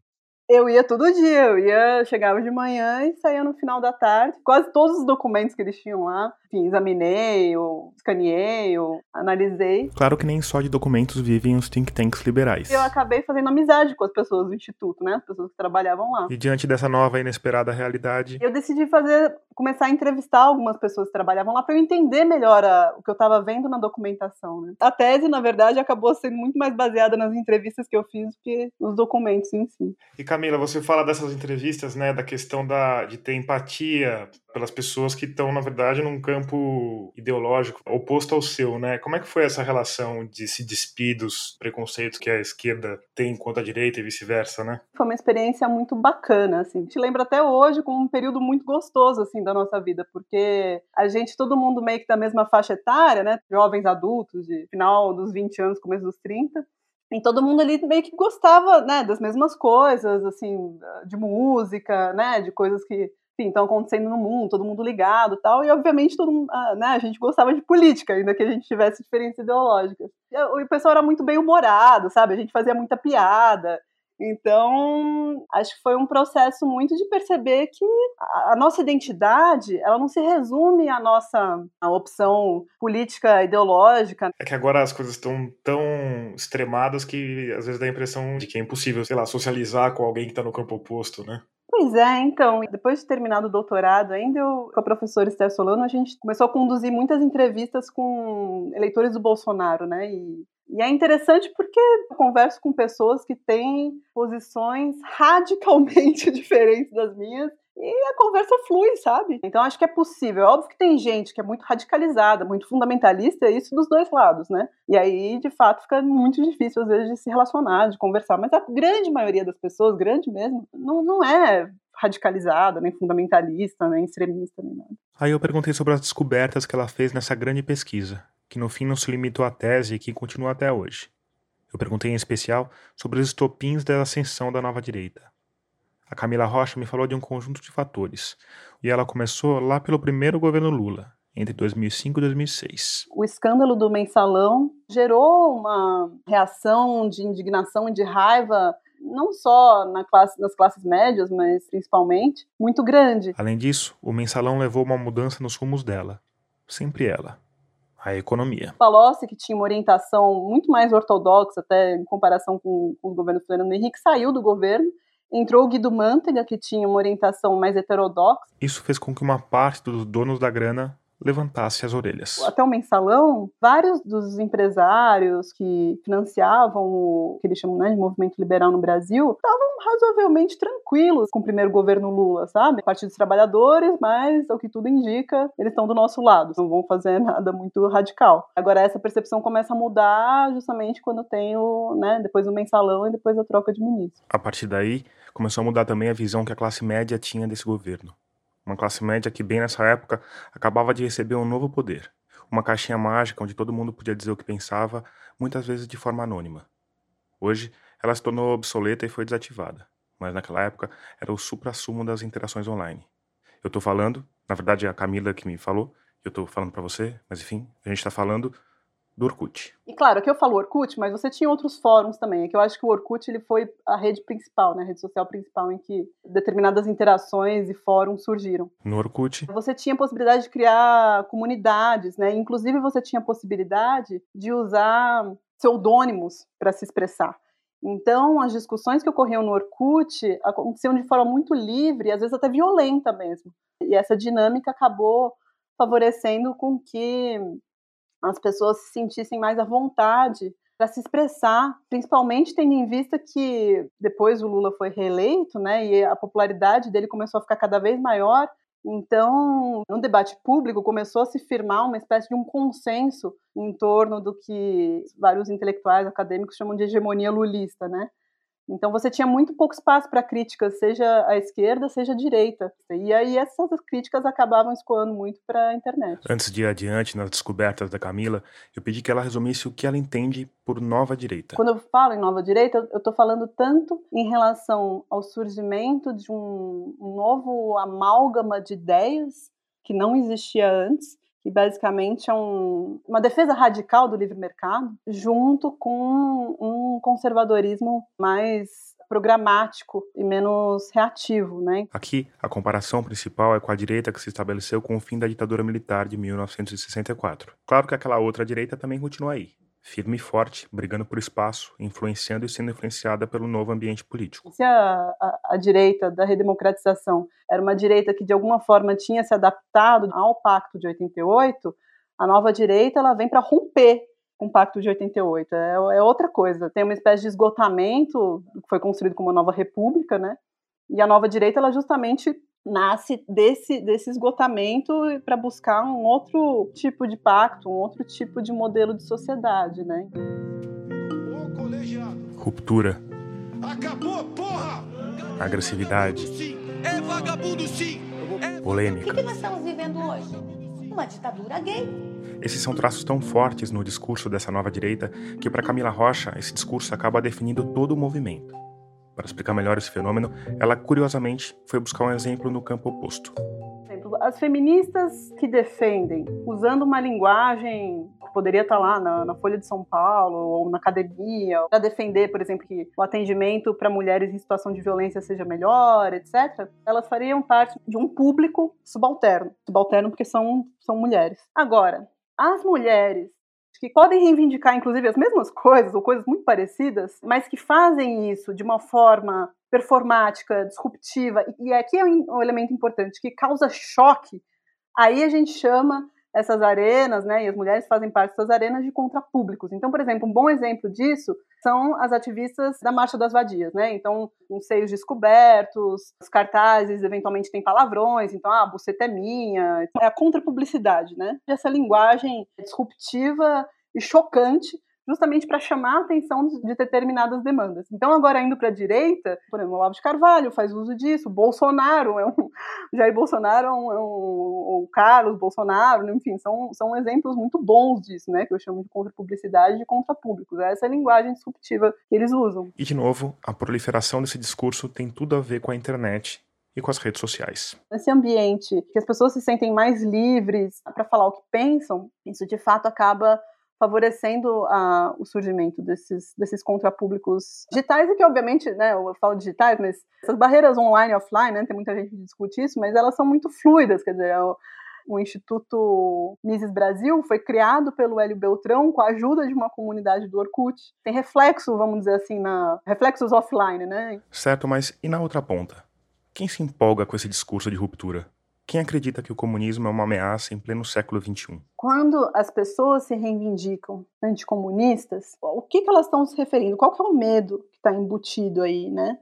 Eu ia todo dia, eu ia, chegava de manhã e saía no final da tarde. Quase todos os documentos que eles tinham lá, enfim, examinei, eu escaneei, eu analisei. Claro que nem só de documentos vivem os think tanks liberais. Eu acabei fazendo amizade com as pessoas do instituto, né? As pessoas que trabalhavam lá. E diante dessa nova e inesperada realidade, Eu decidi fazer, começar a entrevistar algumas pessoas que trabalhavam lá para eu entender melhor a- o que eu estava vendo na documentação. Né? A tese, na verdade, acabou sendo muito mais baseada nas entrevistas que eu fiz do que nos documentos em si. E Camila, você fala dessas entrevistas, né, da questão da, de ter empatia pelas pessoas que estão, na verdade, num campo ideológico oposto ao seu, né? Como é que foi essa relação de se despir dos preconceitos que a esquerda tem quanto a direita e vice-versa, né? Foi uma experiência muito bacana, assim. Te lembro até hoje como um período muito gostoso, assim, da nossa vida, porque a gente, todo mundo meio que da mesma faixa etária, né? Jovens adultos, de final dos 20 anos, começo dos 30. E todo mundo ali meio que gostava, né, das mesmas coisas, assim, de música, né, de coisas que, estão acontecendo no mundo, todo mundo ligado tal. E, obviamente, todo mundo, ah, né, a gente gostava de política, ainda que a gente tivesse diferenças ideológicas. E o pessoal era muito bem humorado, sabe? A gente fazia muita piada. Então, acho que foi um processo muito de perceber que a, nossa identidade, ela não se resume à nossa opção política ideológica. É que agora as coisas estão tão extremadas que às vezes dá a impressão de que é impossível, sei lá, socializar com alguém que está no campo oposto, né? Pois é, então, depois de terminar o doutorado, ainda eu, com a professora Esther Solano, a gente começou a conduzir muitas entrevistas com eleitores do Bolsonaro, né? E, e é interessante porque eu converso com pessoas que têm posições radicalmente diferentes das minhas e a conversa flui, sabe? Então acho que é possível. É óbvio que tem gente que é muito radicalizada, muito fundamentalista, e isso dos dois lados, né? E aí, de fato, fica muito difícil às vezes de se relacionar, de conversar. Mas a grande maioria das pessoas, grande mesmo, não, não é radicalizada, nem fundamentalista, nem extremista, nem nada. Aí eu perguntei sobre as descobertas que ela fez nessa grande pesquisa, que no fim não se limitou à tese e que continua até hoje. Eu perguntei em especial sobre os estopins da ascensão da nova direita. A Camila Rocha me falou de um conjunto de fatores, e ela começou lá pelo primeiro governo Lula, entre 2005 e 2006. O escândalo do mensalão gerou uma reação de indignação e de raiva, não só na classe, nas classes médias, mas principalmente, muito grande. Além disso, o mensalão levou uma mudança nos rumos dela. Sempre ela. A economia. Palocci, que tinha uma orientação muito mais ortodoxa, até em comparação com, com o governo Fernando Henrique, saiu do governo Entrou o Guido Mantega, que tinha uma orientação mais heterodoxa. Isso fez com que uma parte dos donos da grana levantasse as orelhas. Até o mensalão, vários dos empresários que financiavam o que eles chamam né, de movimento liberal no Brasil estavam razoavelmente tranquilos com o primeiro governo Lula, sabe? Partido dos Trabalhadores, mas ao que tudo indica, eles estão do nosso lado, não vão fazer nada muito radical. Agora essa percepção começa a mudar justamente quando tem o, né, depois o mensalão e depois a troca de ministro. A partir daí, começou a mudar também a visão que a classe média tinha desse governo. Uma classe média que, bem nessa época, acabava de receber um novo poder. Uma caixinha mágica onde todo mundo podia dizer o que pensava, muitas vezes de forma anônima. Hoje, ela se tornou obsoleta e foi desativada, mas naquela época era o supra-sumo das interações online. Eu tô falando, na verdade é a Camila que me falou, eu tô falando para você, mas enfim, a gente tá falando do Orkut. E claro, aqui eu falo Orkut, mas você tinha outros fóruns também. É que eu acho que o Orkut ele foi a rede principal, né, a rede social principal em que determinadas interações e fóruns surgiram. No Orkut, Você tinha a possibilidade de criar comunidades, né? Inclusive você tinha a possibilidade de usar pseudônimos para se expressar. Então, as discussões que ocorriam no Orkut aconteciam de forma muito livre, às vezes até violenta mesmo. E essa dinâmica acabou favorecendo com que as pessoas se sentissem mais à vontade para se expressar, principalmente tendo em vista que depois o Lula foi reeleito, né, e a popularidade dele começou a ficar cada vez maior. Então, no debate público começou a se firmar uma espécie de um consenso em torno do que vários intelectuais acadêmicos chamam de hegemonia lulista, né? Então você tinha muito pouco espaço para críticas, seja à esquerda, seja à direita. E aí essas críticas acabavam escoando muito para a internet. Antes de ir adiante nas descobertas da Camila, eu pedi que ela resumisse o que ela entende por nova direita. Quando eu falo em nova direita, eu estou falando tanto em relação ao surgimento de um, um novo amálgama de ideias que não existia antes, que basicamente é um, uma defesa radical do livre mercado, junto com um conservadorismo mais programático e menos reativo, né? Aqui, a comparação principal é com a direita que se estabeleceu com o fim da ditadura militar de 1964. Claro que aquela outra direita também continua aí, firme e forte, brigando por espaço, influenciando e sendo influenciada pelo novo ambiente político. Se a, a, a, direita da redemocratização era uma direita que de alguma forma tinha se adaptado ao Pacto de 88, a nova direita ela vem para romper com o Pacto de 88. É, é outra coisa. Tem uma espécie de esgotamento que foi construído como uma nova república, né? E a nova direita ela justamente nasce desse, desse esgotamento para buscar um outro tipo de pacto, um outro tipo de modelo de sociedade, né? Ruptura. Acabou, porra! Agressividade. É vagabundo sim! Polêmica. O que nós estamos vivendo hoje? Uma ditadura gay. Esses são traços tão fortes no discurso dessa nova direita que, para Camila Rocha, esse discurso acaba definindo todo o movimento. Para explicar melhor esse fenômeno, ela curiosamente foi buscar um exemplo no campo oposto. As feministas que defendem, usando uma linguagem que poderia estar lá na, na Folha de São Paulo ou na academia, para defender, por exemplo, que o atendimento para mulheres em situação de violência seja melhor, etc., elas fariam parte de um público subalterno. Subalterno porque são, são mulheres. Agora, as mulheres que podem reivindicar, inclusive, as mesmas coisas ou coisas muito parecidas, mas que fazem isso de uma forma performática, disruptiva, e aqui é um elemento importante, que causa choque, aí a gente chama essas arenas, né, e as mulheres fazem parte dessas arenas de contrapúblicos. Então, por exemplo, um bom exemplo disso são as ativistas da Marcha das Vadias, né? Então, os seios descobertos, os cartazes eventualmente têm palavrões, então, ah, buceta é minha. É a contrapublicidade, né? Essa linguagem disruptiva e chocante justamente para chamar a atenção de determinadas demandas. Então, agora indo para a direita, por exemplo, o Olavo de Carvalho faz uso disso, Bolsonaro é um, Jair Bolsonaro é um, é um o Carlos Bolsonaro, enfim, são, são exemplos muito bons disso, né, que eu chamo de contra-publicidade e de contra-públicos. Essa é a linguagem disruptiva que eles usam. E, de novo, a proliferação desse discurso tem tudo a ver com a internet e com as redes sociais. Nesse ambiente que as pessoas se sentem mais livres para falar o que pensam, isso de fato acaba favorecendo a, o surgimento desses, desses contrapúblicos digitais, e que, obviamente, né, eu falo digitais, mas essas barreiras online e offline, né, tem muita gente que discute isso, mas elas são muito fluidas, quer dizer, o, o Instituto Mises Brasil foi criado pelo Hélio Beltrão com a ajuda de uma comunidade do Orkut. Tem reflexo, vamos dizer assim, na reflexos offline, né? Certo, mas e na outra ponta? Quem se empolga com esse discurso de ruptura? Quem acredita que o comunismo é uma ameaça em pleno século XXI? Quando as pessoas se reivindicam anticomunistas, o que, que elas estão se referindo? Qual que é o medo que está embutido aí, né?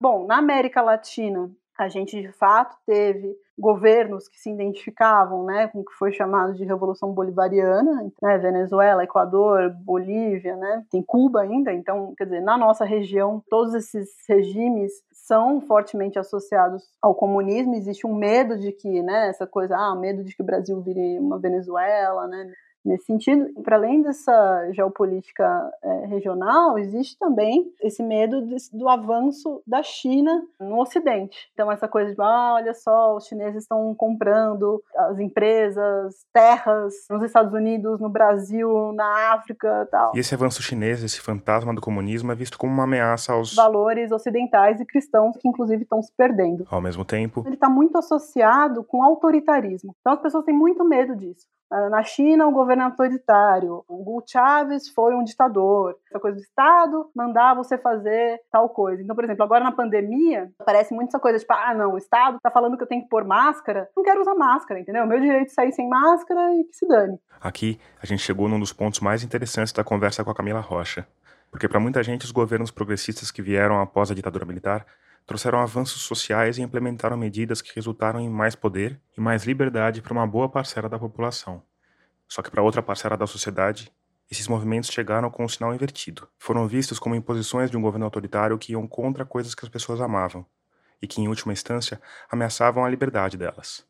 Bom, na América Latina, a gente de fato teve governos que se identificavam né, com o que foi chamado de Revolução Bolivariana, né, Venezuela, Equador, Bolívia, né, tem Cuba ainda, então, quer dizer, na nossa região, todos esses regimes são fortemente associados ao comunismo, existe um medo de que, né, essa coisa, ah, medo de que o Brasil vire uma Venezuela, né, nesse sentido. Para além dessa geopolítica é, regional, existe também esse medo de, do avanço da China no Ocidente. Então, essa coisa de, ah, olha só, os chineses estão comprando as empresas, terras nos Estados Unidos, no Brasil, na África tal. E esse avanço chinês, esse fantasma do comunismo, é visto como uma ameaça aos valores ocidentais e cristãos que, inclusive, estão se perdendo. Ao mesmo tempo, ele está muito associado com autoritarismo. Então, as pessoas têm muito medo disso. Ah, na China, o governo é autoritário. O Hugo Chávez foi um ditador. Essa coisa do Estado mandar você fazer tal coisa. Então, por exemplo, agora na pandemia, aparece muito essa coisa tipo, ah, não, o Estado tá falando que eu tenho que pôr máscara. Não quero usar máscara, entendeu? Meu direito de sair sem máscara e que se dane. Aqui, a gente chegou num dos pontos mais interessantes da conversa com a Camila Rocha. Porque para muita gente, os governos progressistas que vieram após a ditadura militar trouxeram avanços sociais e implementaram medidas que resultaram em mais poder e mais liberdade para uma boa parcela da população. Só que para outra parcela da sociedade, Esses movimentos chegaram com um sinal invertido. Foram vistos como imposições de um governo autoritário que iam contra coisas que as pessoas amavam e que, em última instância, ameaçavam a liberdade delas.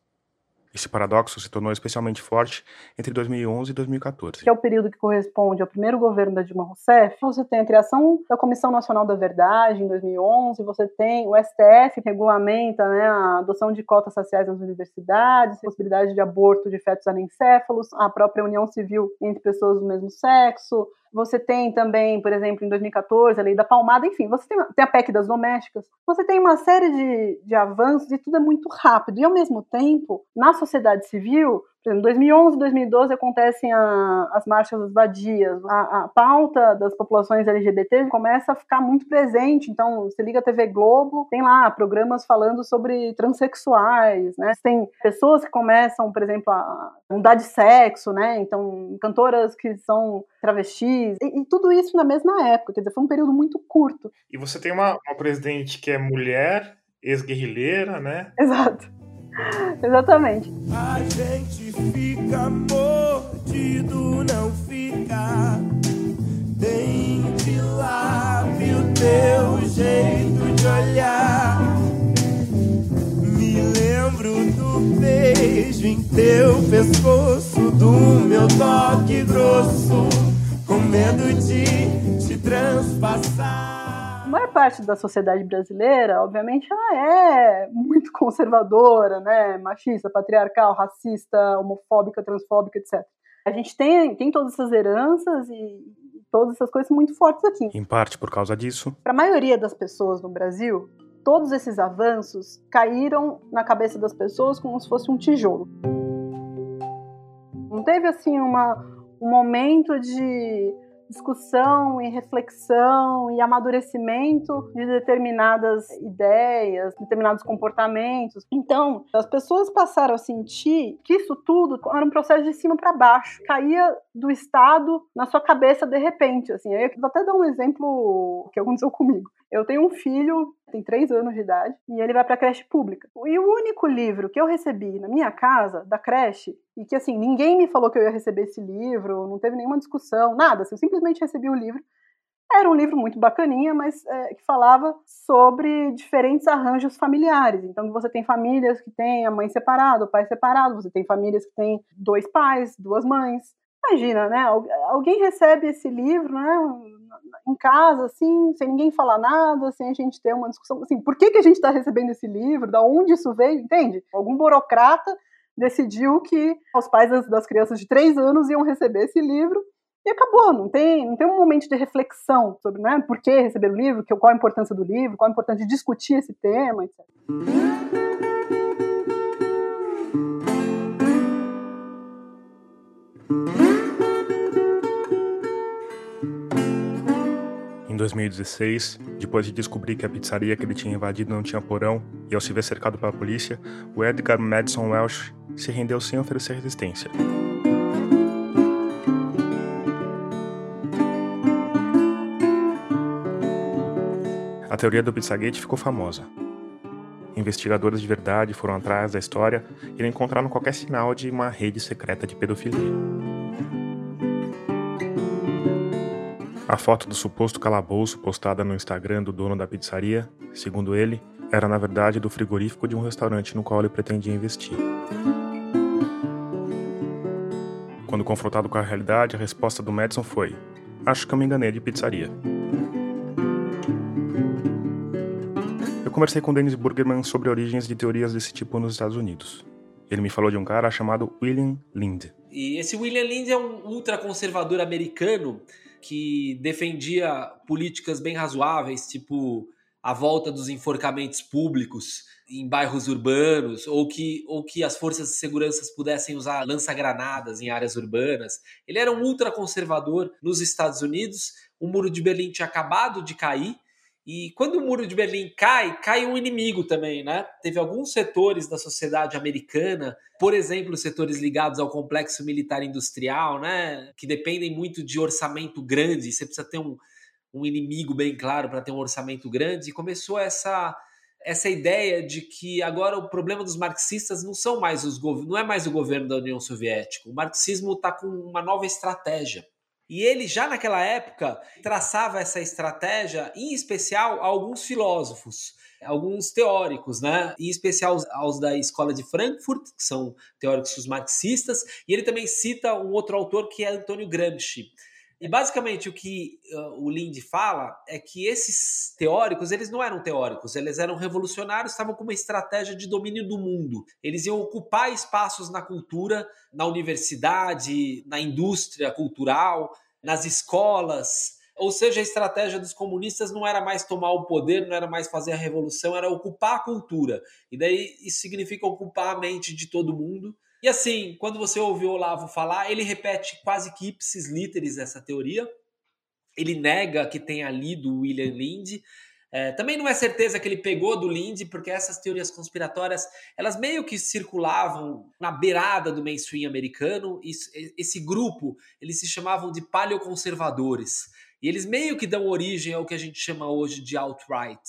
Esse paradoxo se tornou especialmente forte entre 2011 e 2014. Que é o período que corresponde ao primeiro governo da Dilma Rousseff. Você tem a criação da Comissão Nacional da Verdade em 2011, você tem o STF que regulamenta né, a adoção de cotas raciais nas universidades, possibilidade de aborto de fetos anencéfalos, a própria união civil entre pessoas do mesmo sexo, você tem também, por exemplo, em 2014, a lei da palmada, enfim, você tem, tem a PEC das domésticas. Você tem uma série de, de avanços e tudo é muito rápido. E, ao mesmo tempo, na sociedade civil, exemplo, 2011 2012 acontecem a, as marchas das vadias. A, a, pauta das populações LGBT começa a ficar muito presente. Então, você liga a TV Globo, tem lá programas falando sobre transexuais, né? Tem pessoas que começam, por exemplo, a mudar de sexo, né? Então, cantoras que são travestis. E, e tudo isso na mesma época. Quer dizer, foi um período muito curto. E você tem uma, uma presidente que é mulher, ex-guerrilheira, né? Exato. Exatamente. A gente fica mordido, não fica. Tem lave o teu jeito de olhar. Me lembro do beijo em teu pescoço, do meu toque grosso, com medo de te transpassar a maior parte da sociedade brasileira, obviamente, ela é muito conservadora, né? Machista, patriarcal, racista, homofóbica, transfóbica, etc. A gente tem, tem todas essas heranças e todas essas coisas muito fortes aqui. Em parte por causa disso. Para a maioria das pessoas no Brasil, todos esses avanços caíram na cabeça das pessoas como se fosse um tijolo. Não teve assim uma, um momento de discussão e reflexão e amadurecimento de determinadas ideias, determinados comportamentos. Então, as pessoas passaram a sentir que isso tudo era um processo de cima para baixo, caía do Estado na sua cabeça de repente. Assim, eu vou até dar um exemplo que aconteceu comigo. Eu tenho um filho, tem três anos de idade, e ele vai para creche pública. E o único livro que eu recebi na minha casa, da creche, e que assim, ninguém me falou que eu ia receber esse livro, não teve nenhuma discussão, nada, assim, eu simplesmente recebi o livro. Era um livro muito bacaninha, mas é, que falava sobre diferentes arranjos familiares. Então, você tem famílias que têm a mãe separada, o pai separado, você tem famílias que têm dois pais, duas mães. Imagina, né? Alguém recebe esse livro, né? Em casa, assim, sem ninguém falar nada, sem a gente ter uma discussão, assim, por que, que a gente está recebendo esse livro, da onde isso veio, entende? Algum burocrata decidiu que os pais das, das crianças de três anos iam receber esse livro e acabou, não tem, não tem um momento de reflexão sobre né, por que receber o livro, qual a importância do livro, qual a importância de discutir esse tema, etc. Em 2016, depois de descobrir que a pizzaria que ele tinha invadido não tinha porão e ao se ver cercado pela polícia, o Edgar Madison Welsh se rendeu sem oferecer resistência. A teoria do Pizzagate ficou famosa. Investigadores de verdade foram atrás da história e não encontraram qualquer sinal de uma rede secreta de pedofilia. A foto do suposto calabouço postada no Instagram do dono da pizzaria, segundo ele, era na verdade do frigorífico de um restaurante no qual ele pretendia investir. Quando confrontado com a realidade, a resposta do Madison foi: Acho que eu me enganei de pizzaria. Eu conversei com Dennis Burgerman sobre origens de teorias desse tipo nos Estados Unidos. Ele me falou de um cara chamado William Lind. E esse William Lind é um ultraconservador americano que defendia políticas bem razoáveis, tipo a volta dos enforcamentos públicos em bairros urbanos, ou que, ou que as forças de segurança pudessem usar lança-granadas em áreas urbanas. Ele era um ultraconservador nos Estados Unidos. O Muro de Berlim tinha acabado de cair e quando o muro de Berlim cai, cai um inimigo também, né? Teve alguns setores da sociedade americana, por exemplo, setores ligados ao complexo militar industrial, né? Que dependem muito de orçamento grande. Você precisa ter um, um inimigo bem claro para ter um orçamento grande. E começou essa essa ideia de que agora o problema dos marxistas não são mais os não é mais o governo da União Soviética. O marxismo está com uma nova estratégia E ele já naquela época traçava essa estratégia, em especial a alguns filósofos, alguns teóricos, né? Em especial aos, aos da escola de Frankfurt, que são teóricos marxistas, e ele também cita um outro autor que é Antônio Gramsci. E basicamente o que uh, o Linde fala é que esses teóricos, eles não eram teóricos, eles eram revolucionários, estavam com uma estratégia de domínio do mundo. Eles iam ocupar espaços na cultura, na universidade, na indústria cultural, nas escolas. Ou seja, a estratégia dos comunistas não era mais tomar o poder, não era mais fazer a revolução, era ocupar a cultura. E daí isso significa ocupar a mente de todo mundo e assim, quando você ouve o Olavo falar, ele repete quase que ipsis literis essa teoria. Ele nega que tenha lido o William Linde. É, também não é certeza que ele pegou do Linde, porque essas teorias conspiratórias, elas meio que circulavam na beirada do mainstream americano. Isso, esse grupo, eles se chamavam de paleoconservadores. E eles meio que dão origem ao que a gente chama hoje de alt-right.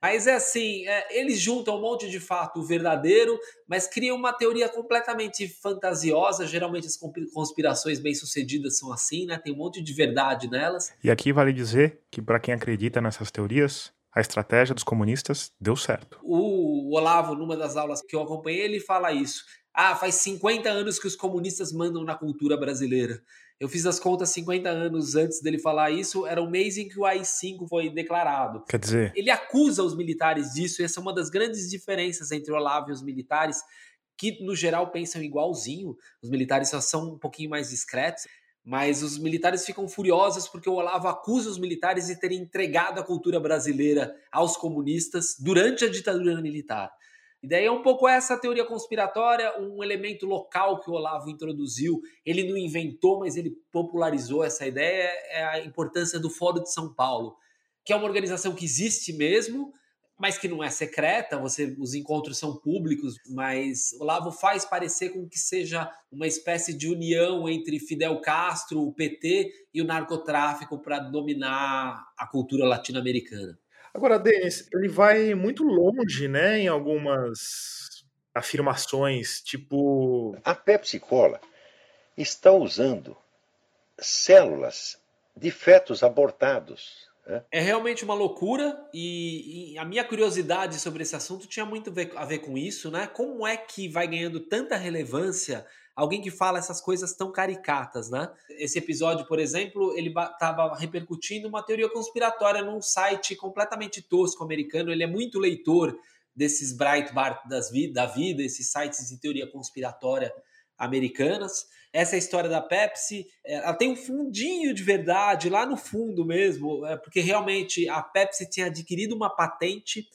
Mas é assim, é, eles juntam um monte de fato verdadeiro, mas criam uma teoria completamente fantasiosa. Geralmente as conspirações bem-sucedidas são assim, né? Tem um monte de verdade nelas. E aqui vale dizer que para quem acredita nessas teorias, a estratégia dos comunistas deu certo. O Olavo, numa das aulas que eu acompanhei, ele fala isso. Ah, faz 50 anos que os comunistas mandam na cultura brasileira. Eu fiz as contas 50 anos antes dele falar isso, era o mês em que o AI-5 foi declarado. Quer dizer... Ele acusa os militares disso, e essa é uma das grandes diferenças entre o Olavo e os militares, que no geral pensam igualzinho. Os militares só são um pouquinho mais discretos, mas os militares ficam furiosos porque o Olavo acusa os militares de terem entregado a cultura brasileira aos comunistas durante a ditadura militar. E daí é um pouco essa teoria conspiratória, um elemento local que o Olavo introduziu. Ele não inventou, mas ele popularizou essa ideia, é a importância do Fórum de São Paulo, que é uma organização que existe mesmo, mas que não é secreta, você, os encontros são públicos, mas o Olavo faz parecer com que seja uma espécie de união entre Fidel Castro, o PT e o narcotráfico para dominar a cultura latino-americana. Agora, Denis, ele vai muito longe, né, em algumas afirmações, tipo. A Pepsi Cola está usando células de fetos abortados. Né? É realmente uma loucura e, e, a minha curiosidade sobre esse assunto tinha muito a ver com isso, né? Como é que vai ganhando tanta relevância alguém que fala essas coisas tão caricatas, né? Esse episódio, por exemplo, ele estava repercutindo uma teoria conspiratória num site completamente tosco americano. Ele é muito leitor desses Breitbart das vi da vida, esses sites de teoria conspiratória americanas. Essa é história da Pepsi. É, ela tem um fundinho de verdade lá no fundo mesmo, é, porque realmente a Pepsi tinha adquirido uma patente,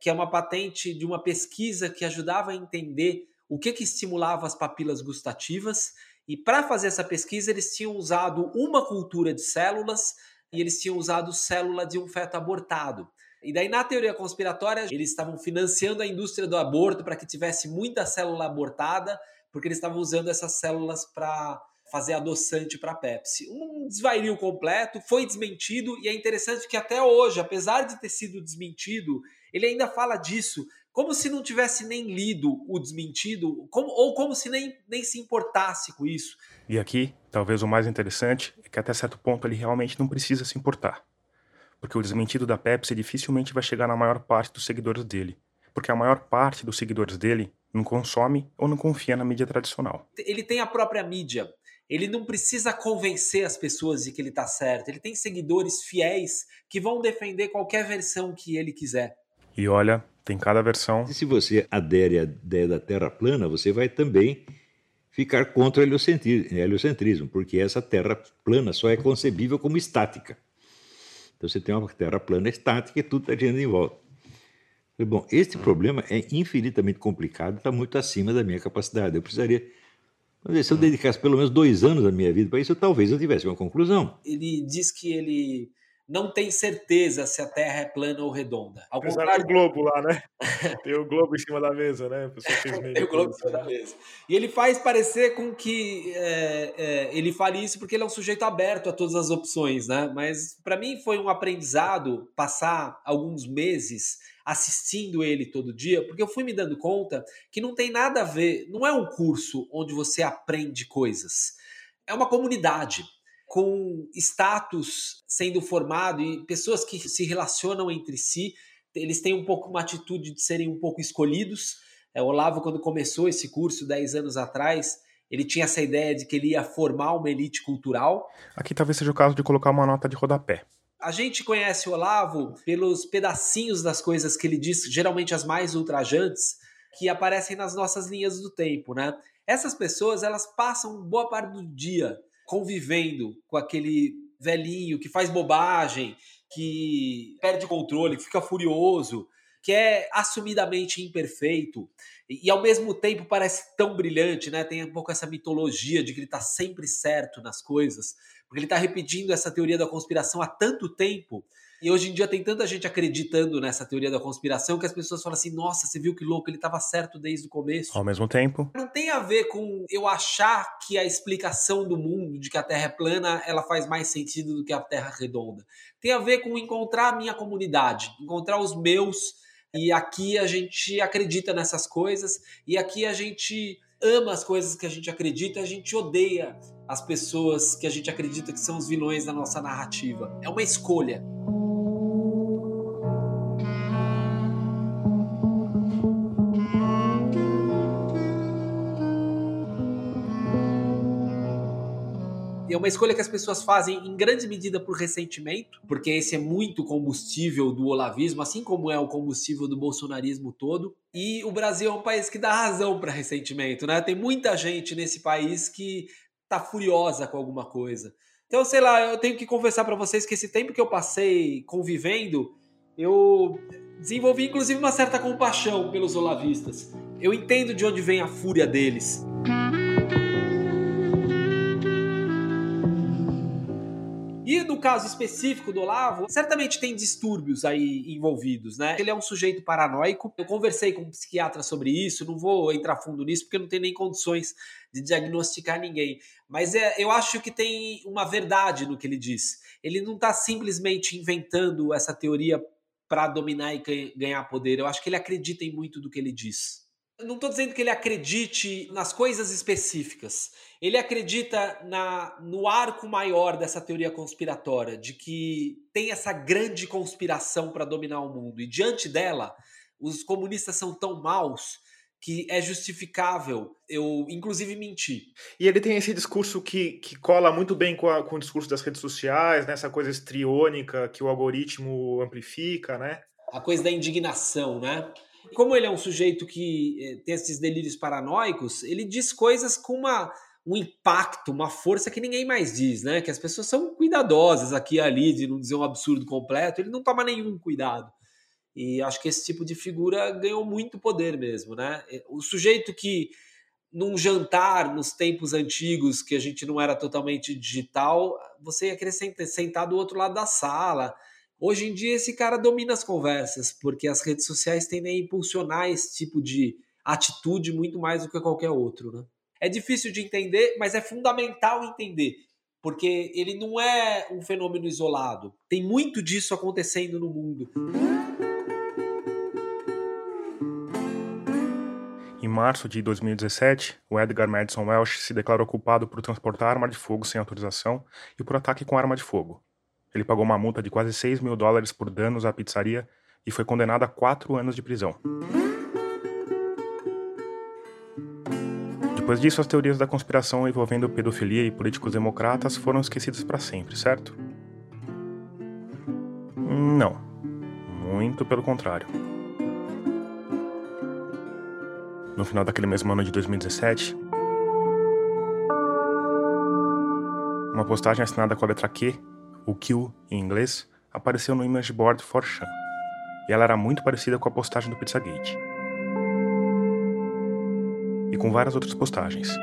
que é uma patente de uma pesquisa que ajudava a entender o que, que estimulava as papilas gustativas. E para fazer essa pesquisa, eles tinham usado uma cultura de células e eles tinham usado célula de um feto abortado. E daí, na teoria conspiratória, eles estavam financiando a indústria do aborto para que tivesse muita célula abortada, porque eles estavam usando essas células para fazer adoçante para Pepsi. Um desvario completo, foi desmentido, e é interessante que até hoje, apesar de ter sido desmentido, ele ainda fala disso, como se não tivesse nem lido o desmentido, como, ou como se nem, nem se importasse com isso. E aqui, talvez o mais interessante é que até certo ponto ele realmente não precisa se importar. Porque o desmentido da Pepsi dificilmente vai chegar na maior parte dos seguidores dele. Porque a maior parte dos seguidores dele não consome ou não confia na mídia tradicional. Ele tem a própria mídia. Ele não precisa convencer as pessoas de que ele está certo. Ele tem seguidores fiéis que vão defender qualquer versão que ele quiser. E olha, tem cada versão. E se você adere à ideia da Terra plana, você vai também ficar contra o heliocentrismo, porque essa Terra plana só é concebível como estática. Então você tem uma Terra plana estática e tudo está girando em volta. Bom, este problema é infinitamente complicado, está muito acima da minha capacidade. Eu precisaria Dizer, se eu dedicasse pelo menos dois anos da minha vida para isso, talvez eu tivesse uma conclusão. Ele diz que ele não tem certeza se a Terra é plana ou redonda. Ao Apesar contrário... do globo lá, né? Tem o globo em cima da mesa, né? Tem o globo em cima da mesa. E ele faz parecer com que é, é, ele fale isso porque ele é um sujeito aberto a todas as opções, né? Mas para mim foi um aprendizado passar alguns meses assistindo ele todo dia, porque eu fui me dando conta que não tem nada a ver, não é um curso onde você aprende coisas. É uma comunidade com status sendo formado e pessoas que se relacionam entre si, eles têm um pouco uma atitude de serem um pouco escolhidos. É, o Olavo, quando começou esse curso 10 anos atrás, ele tinha essa ideia de que ele ia formar uma elite cultural. Aqui talvez seja o caso de colocar uma nota de rodapé. A gente conhece o Olavo pelos pedacinhos das coisas que ele diz, geralmente as mais ultrajantes, que aparecem nas nossas linhas do tempo, né? Essas pessoas, elas passam boa parte do dia convivendo com aquele velhinho que faz bobagem, que perde controle, que fica furioso, que é assumidamente imperfeito e, ao mesmo tempo parece tão brilhante, né? Tem um pouco essa mitologia de que ele está sempre certo nas coisas, porque ele está repetindo essa teoria da conspiração há tanto tempo. E hoje em dia tem tanta gente acreditando nessa teoria da conspiração que as pessoas falam assim: nossa, você viu que louco, ele estava certo desde o começo. Ao mesmo tempo. Não tem a ver com eu achar que a explicação do mundo de que a Terra é plana ela faz mais sentido do que a Terra redonda. Tem a ver com encontrar a minha comunidade, encontrar os meus e aqui a gente acredita nessas coisas e aqui a gente ama as coisas que a gente acredita, a gente odeia as pessoas que a gente acredita que são os vilões da nossa narrativa. É uma escolha. Uma escolha que as pessoas fazem em grande medida por ressentimento, porque esse é muito combustível do olavismo, assim como é o combustível do bolsonarismo todo. E o Brasil é um país que dá razão para ressentimento, né? Tem muita gente nesse país que tá furiosa com alguma coisa. Então, sei lá, eu tenho que confessar para vocês que esse tempo que eu passei convivendo, eu desenvolvi inclusive uma certa compaixão pelos olavistas. Eu entendo de onde vem a fúria deles. E no caso específico do Olavo, certamente tem distúrbios aí envolvidos, né? Ele é um sujeito paranoico. Eu conversei com um psiquiatra sobre isso, não vou entrar fundo nisso porque não tenho nem condições de diagnosticar ninguém. Mas é, eu acho que tem uma verdade no que ele diz. Ele não está simplesmente inventando essa teoria para dominar e ganhar poder. Eu acho que ele acredita em muito do que ele diz. Não estou dizendo que ele acredite nas coisas específicas. Ele acredita na, no arco maior dessa teoria conspiratória, de que tem essa grande conspiração para dominar o mundo. E diante dela, os comunistas são tão maus que é justificável eu, inclusive, mentir. E ele tem esse discurso que, que cola muito bem com, a, com o discurso das redes sociais, né? essa coisa estriônica que o algoritmo amplifica, né? A coisa da indignação, né? Como ele é um sujeito que eh, tem esses delírios paranoicos, ele diz coisas com uma, um impacto, uma força que ninguém mais diz, né? Que as pessoas são cuidadosas aqui e ali de não dizer um absurdo completo. Ele não toma nenhum cuidado. E acho que esse tipo de figura ganhou muito poder mesmo, né? O sujeito que num jantar nos tempos antigos que a gente não era totalmente digital, você ia querer sentar do outro lado da sala Hoje em dia, esse cara domina as conversas, porque as redes sociais tendem a impulsionar esse tipo de atitude muito mais do que qualquer outro. Né? É difícil de entender, mas é fundamental entender, porque ele não é um fenômeno isolado. Tem muito disso acontecendo no mundo. Em março de 2017, o Edgar Madison Welsh se declarou culpado por transportar arma de fogo sem autorização e por ataque com arma de fogo. Ele pagou uma multa de quase 6 mil dólares por danos à pizzaria e foi condenado a quatro anos de prisão. Depois disso, as teorias da conspiração envolvendo pedofilia e políticos democratas foram esquecidas para sempre, certo? Não. Muito pelo contrário. No final daquele mesmo ano de 2017, uma postagem assinada com a letra Q o Kill em inglês, apareceu no image board Forchan, e ela era muito parecida com a postagem do Pizzagate. E com várias outras postagens.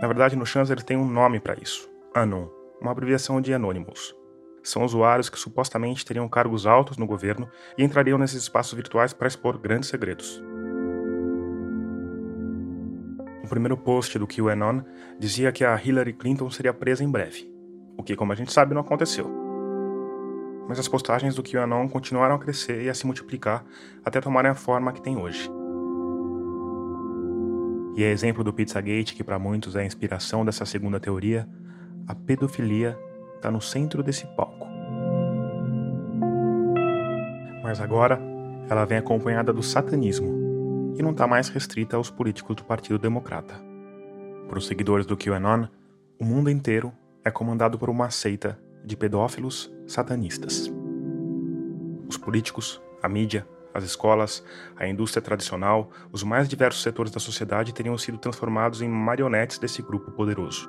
Na verdade, no Chans ele tem um nome para isso: Anon, uma abreviação de Anonymous. São usuários que supostamente teriam cargos altos no governo e entrariam nesses espaços virtuais para expor grandes segredos. O primeiro post do QAnon dizia que a Hillary Clinton seria presa em breve o que, como a gente sabe, não aconteceu. Mas as postagens do QAnon continuaram a crescer e a se multiplicar até tomarem a forma que tem hoje. E é exemplo do Pizzagate, que para muitos é a inspiração dessa segunda teoria, a pedofilia está no centro desse palco. Mas agora ela vem acompanhada do satanismo e não está mais restrita aos políticos do Partido Democrata. Para os seguidores do QAnon, o mundo inteiro é comandado por uma seita de pedófilos satanistas. Os políticos, a mídia, as escolas, a indústria tradicional, os mais diversos setores da sociedade teriam sido transformados em marionetes desse grupo poderoso.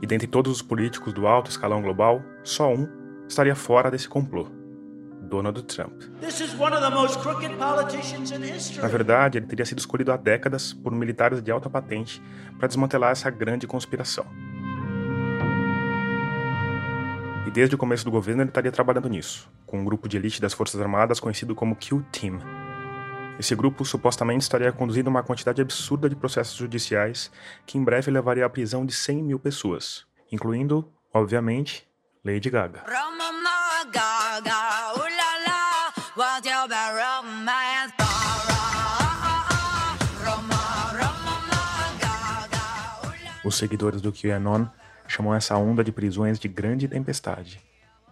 E dentre todos os políticos do alto escalão global, só um estaria fora desse complô: Donald Trump. Na verdade, ele teria sido escolhido há décadas por militares de alta patente para desmantelar essa grande conspiração. E desde o começo do governo ele estaria trabalhando nisso, com um grupo de elite das Forças Armadas conhecido como Q-Team. Esse grupo supostamente estaria conduzindo uma quantidade absurda de processos judiciais que em breve levaria à prisão de 100 mil pessoas, incluindo, obviamente, Lady Gaga. Os seguidores do QAnon chamam essa onda de prisões de grande tempestade.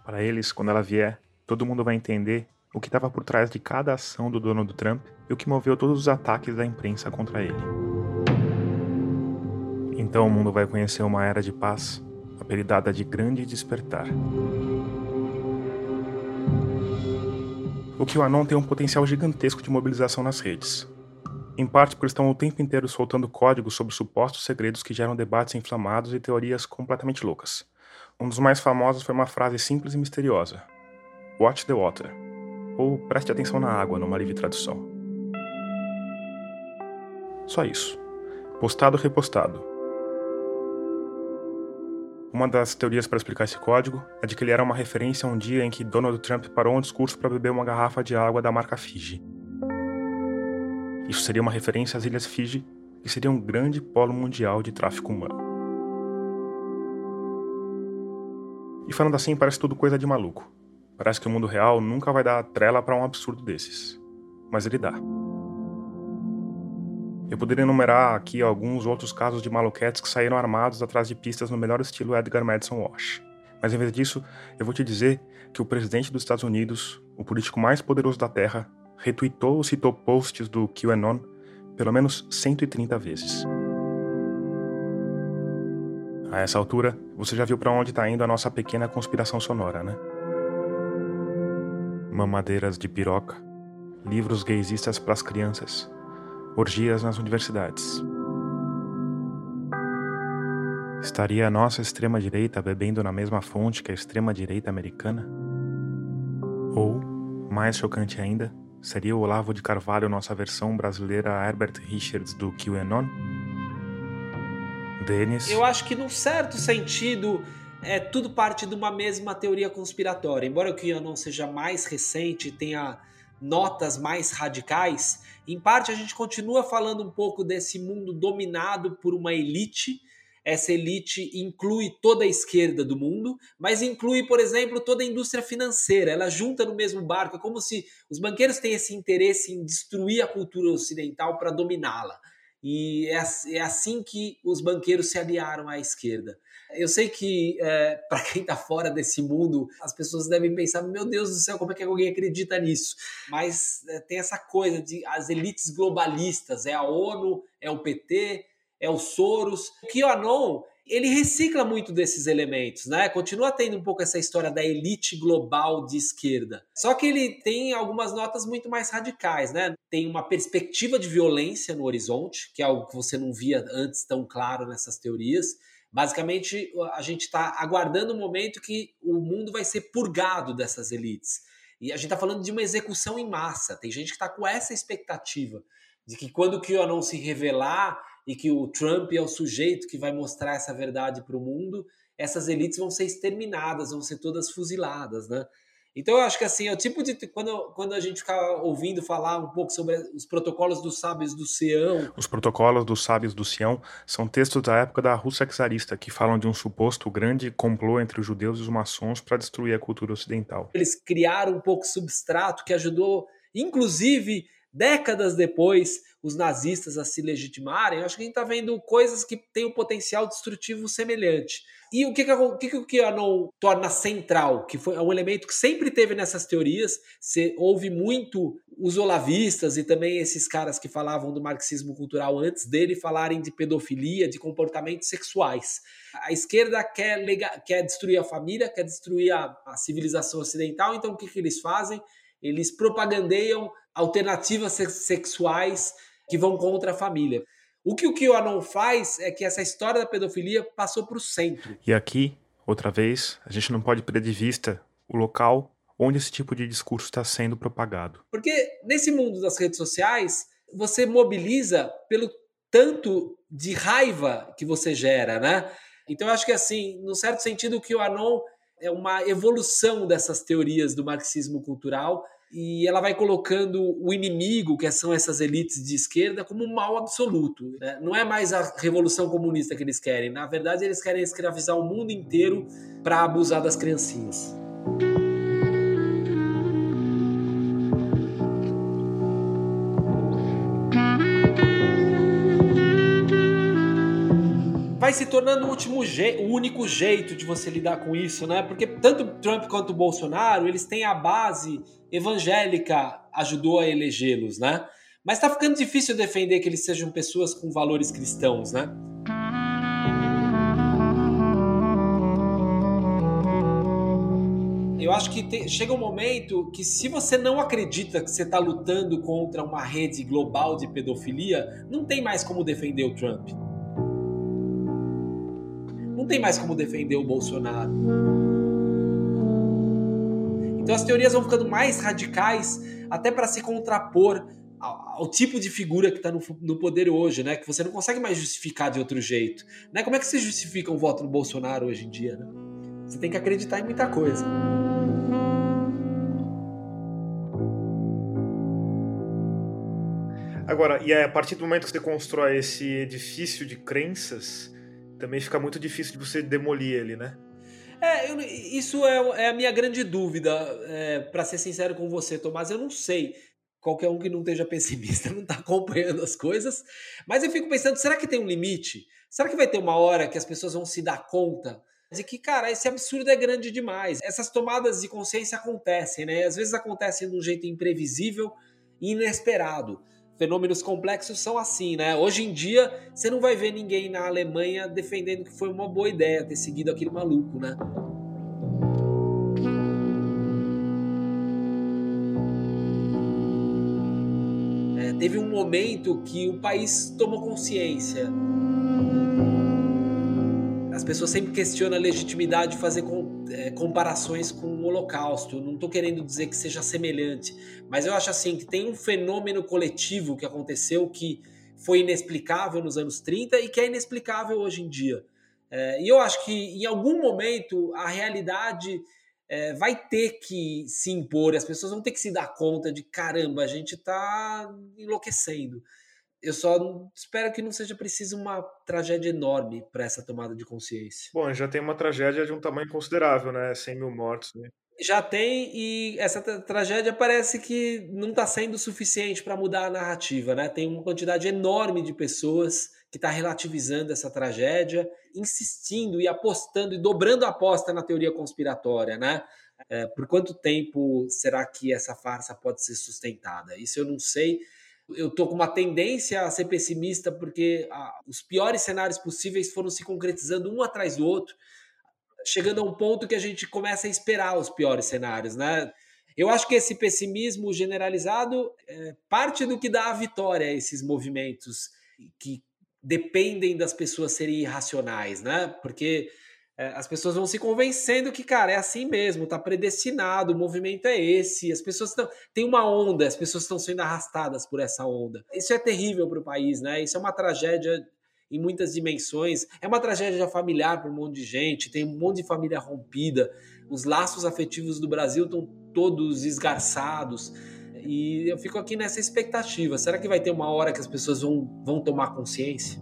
Para eles, quando ela vier, todo mundo vai entender o que estava por trás de cada ação do Donald Trump e o que moveu todos os ataques da imprensa contra ele. Então o mundo vai conhecer uma era de paz, apelidada de Grande Despertar. O QAnon tem um potencial gigantesco de mobilização nas redes, em parte porque estão o tempo inteiro soltando códigos sobre supostos segredos que geram debates inflamados e teorias completamente loucas. Um dos mais famosos foi uma frase simples e misteriosa: Watch the water, ou preste atenção na água, numa livre tradução. Só isso. Postado repostado. Uma das teorias para explicar esse código é de que ele era uma referência a um dia em que Donald Trump parou um discurso para beber uma garrafa de água da marca Fiji. Isso seria uma referência às Ilhas Fiji, que seria um grande polo mundial de tráfico humano. E falando assim, parece tudo coisa de maluco. Parece que o mundo real nunca vai dar trela para um absurdo desses. Mas ele dá. Eu poderia enumerar aqui alguns outros casos de maluquetes que saíram armados atrás de pistas no melhor estilo Edgar Madison Walsh. Mas em vez disso, eu vou te dizer que o presidente dos Estados Unidos, o político mais poderoso da Terra, retweetou ou citou posts do QAnon pelo menos 130 vezes. A essa altura, você já viu para onde está indo a nossa pequena conspiração sonora, né? Mamadeiras de piroca, livros gaysistas para as crianças, orgias nas universidades. Estaria a nossa extrema-direita bebendo na mesma fonte que a extrema-direita americana? Ou, mais chocante ainda, seria o Olavo de Carvalho nossa versão brasileira Herbert Richards do QAnon? Denis? Eu acho que, num certo sentido, é tudo parte de uma mesma teoria conspiratória. Embora o QAnon seja mais recente, tenha notas mais radicais, em parte a gente continua falando um pouco desse mundo dominado por uma elite. Essa elite inclui toda a esquerda do mundo, mas inclui, por exemplo, toda a indústria financeira. Ela junta no mesmo barco. É como se os banqueiros têm esse interesse em destruir a cultura ocidental para dominá-la. E é, é assim que os banqueiros se aliaram à esquerda. Eu sei que, é, para quem está fora desse mundo, as pessoas devem pensar: meu Deus do céu, como é que alguém acredita nisso? Mas é, tem essa coisa de as elites globalistas: é a ONU, é o PT, é o Soros. O QAnon ele recicla muito desses elementos, né? Continua tendo um pouco essa história da elite global de esquerda. Só que ele tem algumas notas muito mais radicais, né? Tem uma perspectiva de violência no horizonte, que é algo que você não via antes tão claro nessas teorias. Basicamente, a gente está aguardando o um momento que o mundo vai ser purgado dessas elites. E a gente está falando de uma execução em massa. Tem gente que está com essa expectativa de que quando o QAnon se revelar, e que o Trump é o sujeito que vai mostrar essa verdade para o mundo, essas elites vão ser exterminadas, vão ser todas fuziladas, né? Então eu acho que assim, é o tipo de quando, quando a gente fica ouvindo falar um pouco sobre os protocolos dos sábios do Sião. Os protocolos dos sábios do Sião são textos da época da Rússia czarista que falam de um suposto grande complô entre os judeus e os maçons para destruir a cultura ocidental. Eles criaram um pouco substrato que ajudou, inclusive, décadas depois, os nazistas a se legitimarem, acho que a gente está vendo coisas que têm um potencial destrutivo semelhante. E o que, que, o, que, que o QAnon torna central, que foi é um elemento que sempre teve nessas teorias, se, houve muito os olavistas e também esses caras que falavam do marxismo cultural antes dele falarem de pedofilia, de comportamentos sexuais. A esquerda quer, quer destruir a família, quer destruir a, a civilização ocidental, então o que, que eles fazem? Eles propagandeiam alternativas sexuais que vão contra a família. O que o QAnon faz é que essa história da pedofilia passou para o centro. E aqui, outra vez, a gente não pode perder de vista o local onde esse tipo de discurso está sendo propagado. Porque nesse mundo das redes sociais, você mobiliza pelo tanto de raiva que você gera, né? Então eu acho que assim, no certo sentido, o QAnon é uma evolução dessas teorias do marxismo cultural e ela vai colocando o inimigo, que são essas elites de esquerda, como um mal absoluto. Né? Não é mais a revolução comunista que eles querem, na verdade, eles querem escravizar o mundo inteiro para abusar das criancinhas. Vai se tornando o, último o único jeito de você lidar com isso, né? Porque tanto Trump quanto Bolsonaro, eles têm a base evangélica, ajudou a elegê-los, né? Mas tá ficando difícil defender que eles sejam pessoas com valores cristãos, né? Eu acho que te, chega um momento que, se você não acredita que você está lutando contra uma rede global de pedofilia, não tem mais como defender o Trump tem mais como defender o Bolsonaro. Então as teorias vão ficando mais radicais, até para se contrapor ao, tipo de figura que está no, no, poder hoje, né? Que você não consegue mais justificar de outro jeito. Né? Como é que você justifica um voto no Bolsonaro hoje em dia? Né? Você tem que acreditar em muita coisa. Agora, e a partir do momento que você constrói esse edifício de crenças, também fica muito difícil de você demolir ele, né? É, eu, isso é, é, a minha grande dúvida, é, para ser sincero com você, Tomás. Eu não sei. Qualquer um que não esteja pessimista não está acompanhando as coisas. Mas eu fico pensando: será que tem um limite? Será que vai ter uma hora que as pessoas vão se dar conta de que, cara, esse absurdo é grande demais? Essas tomadas de consciência acontecem, né? Às vezes acontecem de um jeito imprevisível e inesperado fenômenos complexos são assim, né? Hoje em dia, você não vai ver ninguém na Alemanha defendendo que foi uma boa ideia ter seguido aquele maluco, né? É, teve um momento que o país tomou consciência as pessoas sempre questionam a legitimidade de fazer com, é, comparações com o Holocausto. Eu não estou querendo dizer que seja semelhante, mas eu acho assim que tem um fenômeno coletivo que aconteceu que foi inexplicável nos anos 30 e que é inexplicável hoje em dia. É, e eu acho que em algum momento a realidade é, vai ter que se impor, as pessoas vão ter que se dar conta de caramba, a gente está enlouquecendo. Eu só espero que não seja preciso uma tragédia enorme para essa tomada de consciência. Bom, já tem uma tragédia de um tamanho considerável, né? 100 mil mortos. Né? Já tem, e essa tragédia parece que não está sendo suficiente para mudar a narrativa, né? Tem uma quantidade enorme de pessoas que está relativizando essa tragédia, insistindo e apostando e dobrando a aposta na teoria conspiratória, né? É, por quanto tempo será que essa farsa pode ser sustentada? Isso eu não sei eu tô com uma tendência a ser pessimista porque ah, os piores cenários possíveis foram se concretizando um atrás do outro, chegando a um ponto que a gente começa a esperar os piores cenários, né? Eu acho que esse pessimismo generalizado é parte do que dá a vitória a esses movimentos que dependem das pessoas serem irracionais, né? Porque as pessoas vão se convencendo que, cara, é assim mesmo, tá predestinado, o movimento é esse, as pessoas estão. Tem uma onda, as pessoas estão sendo arrastadas por essa onda. Isso é terrível para o país, né? Isso é uma tragédia em muitas dimensões. É uma tragédia familiar para um monte de gente, tem um monte de família rompida, os laços afetivos do Brasil estão todos esgarçados. E eu fico aqui nessa expectativa. Será que vai ter uma hora que as pessoas vão, vão tomar consciência?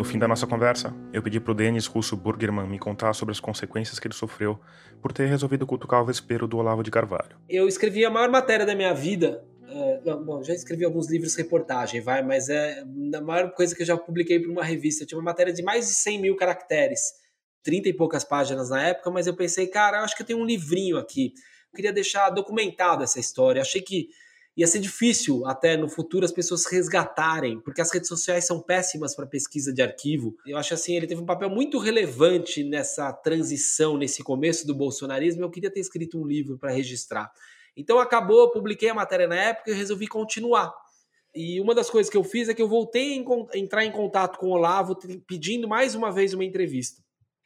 No fim da nossa conversa, eu pedi pro Denis Russo Burgerman me contar sobre as consequências que ele sofreu por ter resolvido cutucar o vespeiro do Olavo de Carvalho. Eu escrevi a maior matéria da minha vida. É, bom, já escrevi alguns livros reportagem, vai, mas é a maior coisa que eu já publiquei para uma revista. Eu tinha uma matéria de mais de 100 mil caracteres, 30 e poucas páginas na época, mas eu pensei, cara, eu acho que eu tenho um livrinho aqui. Eu queria deixar documentado essa história. Eu achei que ia ser difícil até no futuro as pessoas resgatarem, porque as redes sociais são péssimas para pesquisa de arquivo. Eu acho assim, ele teve um papel muito relevante nessa transição, nesse começo do bolsonarismo. Eu queria ter escrito um livro para registrar. Então acabou, publiquei a matéria na época e resolvi continuar. E uma das coisas que eu fiz é que eu voltei a entrar em contato com o Olavo, pedindo mais uma vez uma entrevista.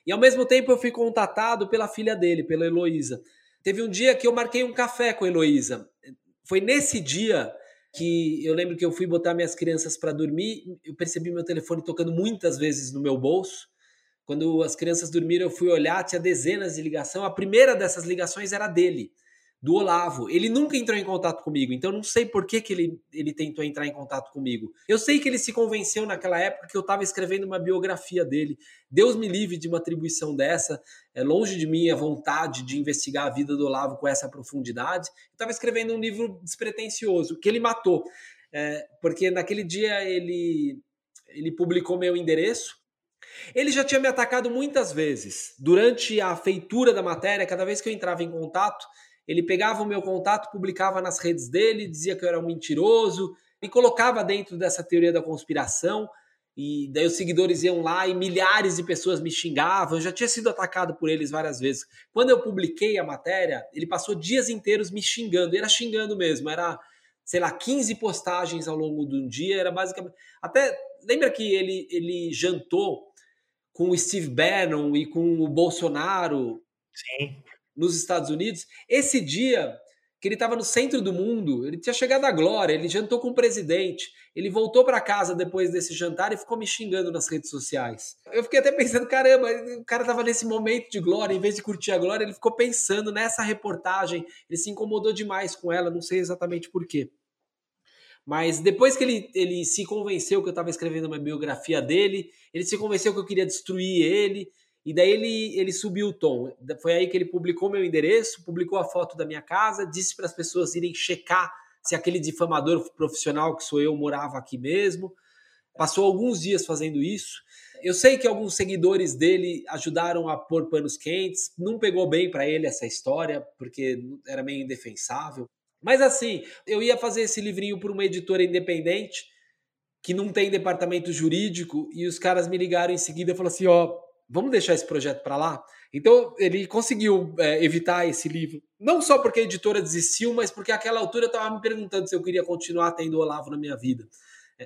E ao mesmo tempo eu fui contatado pela filha dele, pela Heloísa. Teve um dia que eu marquei um café com a Heloísa. Foi nesse dia que eu lembro que eu fui botar minhas crianças para dormir, eu percebi meu telefone tocando muitas vezes no meu bolso. Quando as crianças dormiram, eu fui olhar, tinha dezenas de ligações. A primeira dessas ligações era dele do Olavo. Ele nunca entrou em contato comigo, então não sei por que, que ele, ele tentou entrar em contato comigo. Eu sei que ele se convenceu naquela época que eu estava escrevendo uma biografia dele. Deus me livre de uma atribuição dessa. É longe de mim a vontade de investigar a vida do Olavo com essa profundidade. Estava escrevendo um livro despretensioso, que ele matou. É, porque naquele dia ele, ele publicou meu endereço, ele já tinha me atacado muitas vezes. Durante a feitura da matéria, cada vez que eu entrava em contato, ele pegava o meu contato, publicava nas redes dele, dizia que eu era um mentiroso, me colocava dentro dessa teoria da conspiração. E daí os seguidores iam lá e milhares de pessoas me xingavam. Eu já tinha sido atacado por eles várias vezes. Quando eu publiquei a matéria, ele passou dias inteiros me xingando. E era xingando mesmo. Era, sei lá, 15 postagens ao longo de um dia. Era basicamente. Até. Lembra que ele, ele jantou com o Steve Bannon e com o Bolsonaro? Sim nos Estados Unidos. Esse dia que ele estava no centro do mundo, ele tinha chegado à glória, ele jantou com o presidente, ele voltou para casa depois desse jantar e ficou me xingando nas redes sociais. Eu fiquei até pensando, caramba, o cara estava nesse momento de glória, em vez de curtir a glória, ele ficou pensando nessa reportagem, ele se incomodou demais com ela, não sei exatamente por quê. Mas depois que ele, ele se convenceu que eu estava escrevendo uma biografia dele, ele se convenceu que eu queria destruir ele, e daí ele, ele subiu o tom. Foi aí que ele publicou meu endereço, publicou a foto da minha casa, disse para as pessoas irem checar se aquele difamador profissional que sou eu morava aqui mesmo. Passou alguns dias fazendo isso. Eu sei que alguns seguidores dele ajudaram a pôr panos quentes. Não pegou bem para ele essa história, porque era meio indefensável. Mas assim, eu ia fazer esse livrinho por uma editora independente que não tem departamento jurídico e os caras me ligaram em seguida e falaram assim: ó, oh, vamos deixar esse projeto para lá? Então ele conseguiu é, evitar esse livro, não só porque a editora desistiu, mas porque àquela altura eu estava me perguntando se eu queria continuar tendo Olavo na minha vida.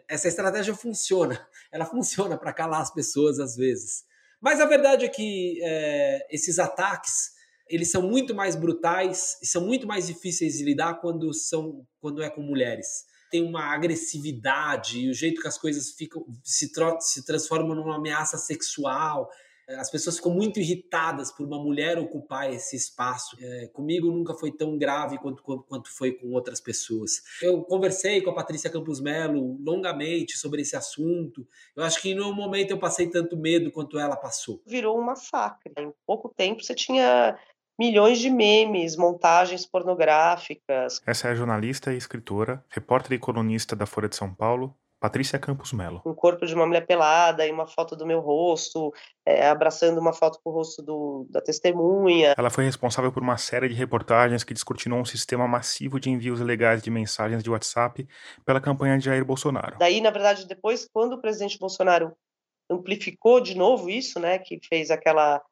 Essa estratégia funciona, ela funciona para calar as pessoas às vezes. Mas a verdade é que é, esses ataques eles são muito mais brutais e são muito mais difíceis de lidar quando são quando é com mulheres tem uma agressividade, e o jeito que as coisas ficam se, se transformam numa ameaça sexual. As pessoas ficam muito irritadas por uma mulher ocupar esse espaço. É, comigo nunca foi tão grave quanto, quanto, foi com outras pessoas. Eu conversei com a Patrícia Campos Melo longamente sobre esse assunto. Eu acho que em nenhum momento eu passei tanto medo quanto ela passou. Virou um massacre. Em pouco tempo você tinha milhões de memes, montagens pornográficas. Essa é a jornalista e escritora, repórter e colunista da Folha de São Paulo, Patrícia Campos Melo. Um corpo de uma mulher pelada e uma foto do meu rosto, é, abraçando uma foto com o rosto do, da testemunha. Ela foi responsável por uma série de reportagens que descortinou um sistema massivo de envios ilegais de mensagens de WhatsApp pela campanha de Jair Bolsonaro. Daí, na verdade, depois, quando o presidente Bolsonaro amplificou de novo isso, né, que fez aquela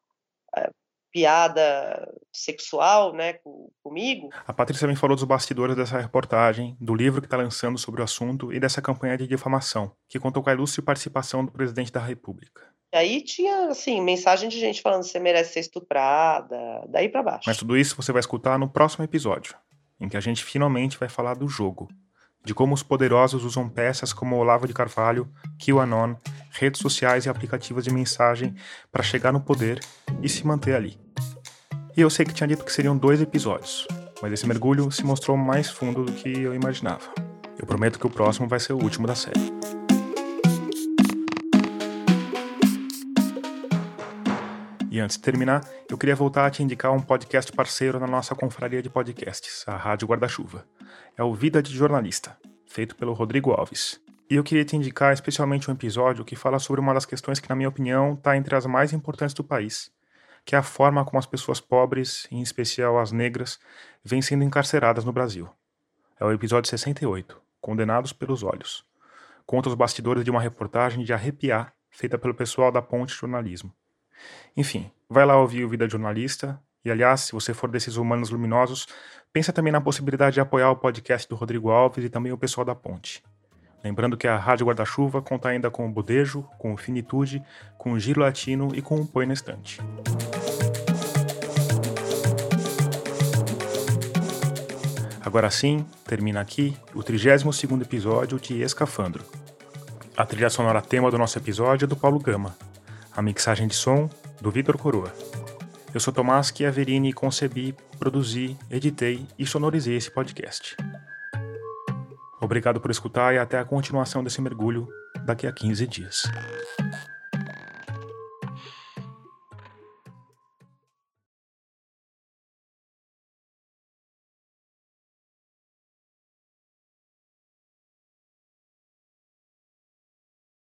piada sexual, né, comigo. A Patrícia me falou dos bastidores dessa reportagem, do livro que está lançando sobre o assunto e dessa campanha de difamação, que contou com a ilustre participação do presidente da República. E aí tinha, assim, mensagem de gente falando que você merece ser estuprada, daí para baixo. Mas tudo isso você vai escutar no próximo episódio, em que a gente finalmente vai falar do jogo, de como os poderosos usam peças como Olavo de Carvalho, QAnon, redes sociais e aplicativos de mensagem para chegar no poder e se manter ali. E eu sei que tinha dito que seriam dois episódios, mas esse mergulho se mostrou mais fundo do que eu imaginava. Eu prometo que o próximo vai ser o último da série. E antes de terminar, eu queria voltar a te indicar um podcast parceiro na nossa confraria de podcasts, a Rádio Guarda-Chuva. É o Vida de Jornalista, feito pelo Rodrigo Alves. E eu queria te indicar especialmente um episódio que fala sobre uma das questões que, na minha opinião, está entre as mais importantes do país, que é a forma como as pessoas pobres, em especial as negras, vêm sendo encarceradas no Brasil. É o episódio 68, Condenados pelos Olhos. Conta os bastidores de uma reportagem de arrepiar feita pelo pessoal da Ponte Jornalismo. Enfim, vai lá ouvir o Vida Jornalista. E aliás, se você for desses humanos luminosos, pensa também na possibilidade de apoiar o podcast do Rodrigo Alves e também o pessoal da Ponte. Lembrando que a Rádio Guarda-Chuva conta ainda com o Bodejo, com o Finitude, com o Giro Latino e com o Põe na Estante. Agora sim, termina aqui o 32º episódio de Escafandro. A trilha sonora tema do nosso episódio é do Paulo Gama. A mixagem de som, do Vitor Coroa. Eu sou Tomás Chiaverini e concebi, produzi, editei e sonorizei esse podcast. Obrigado por escutar e até a continuação desse mergulho daqui a 15 dias.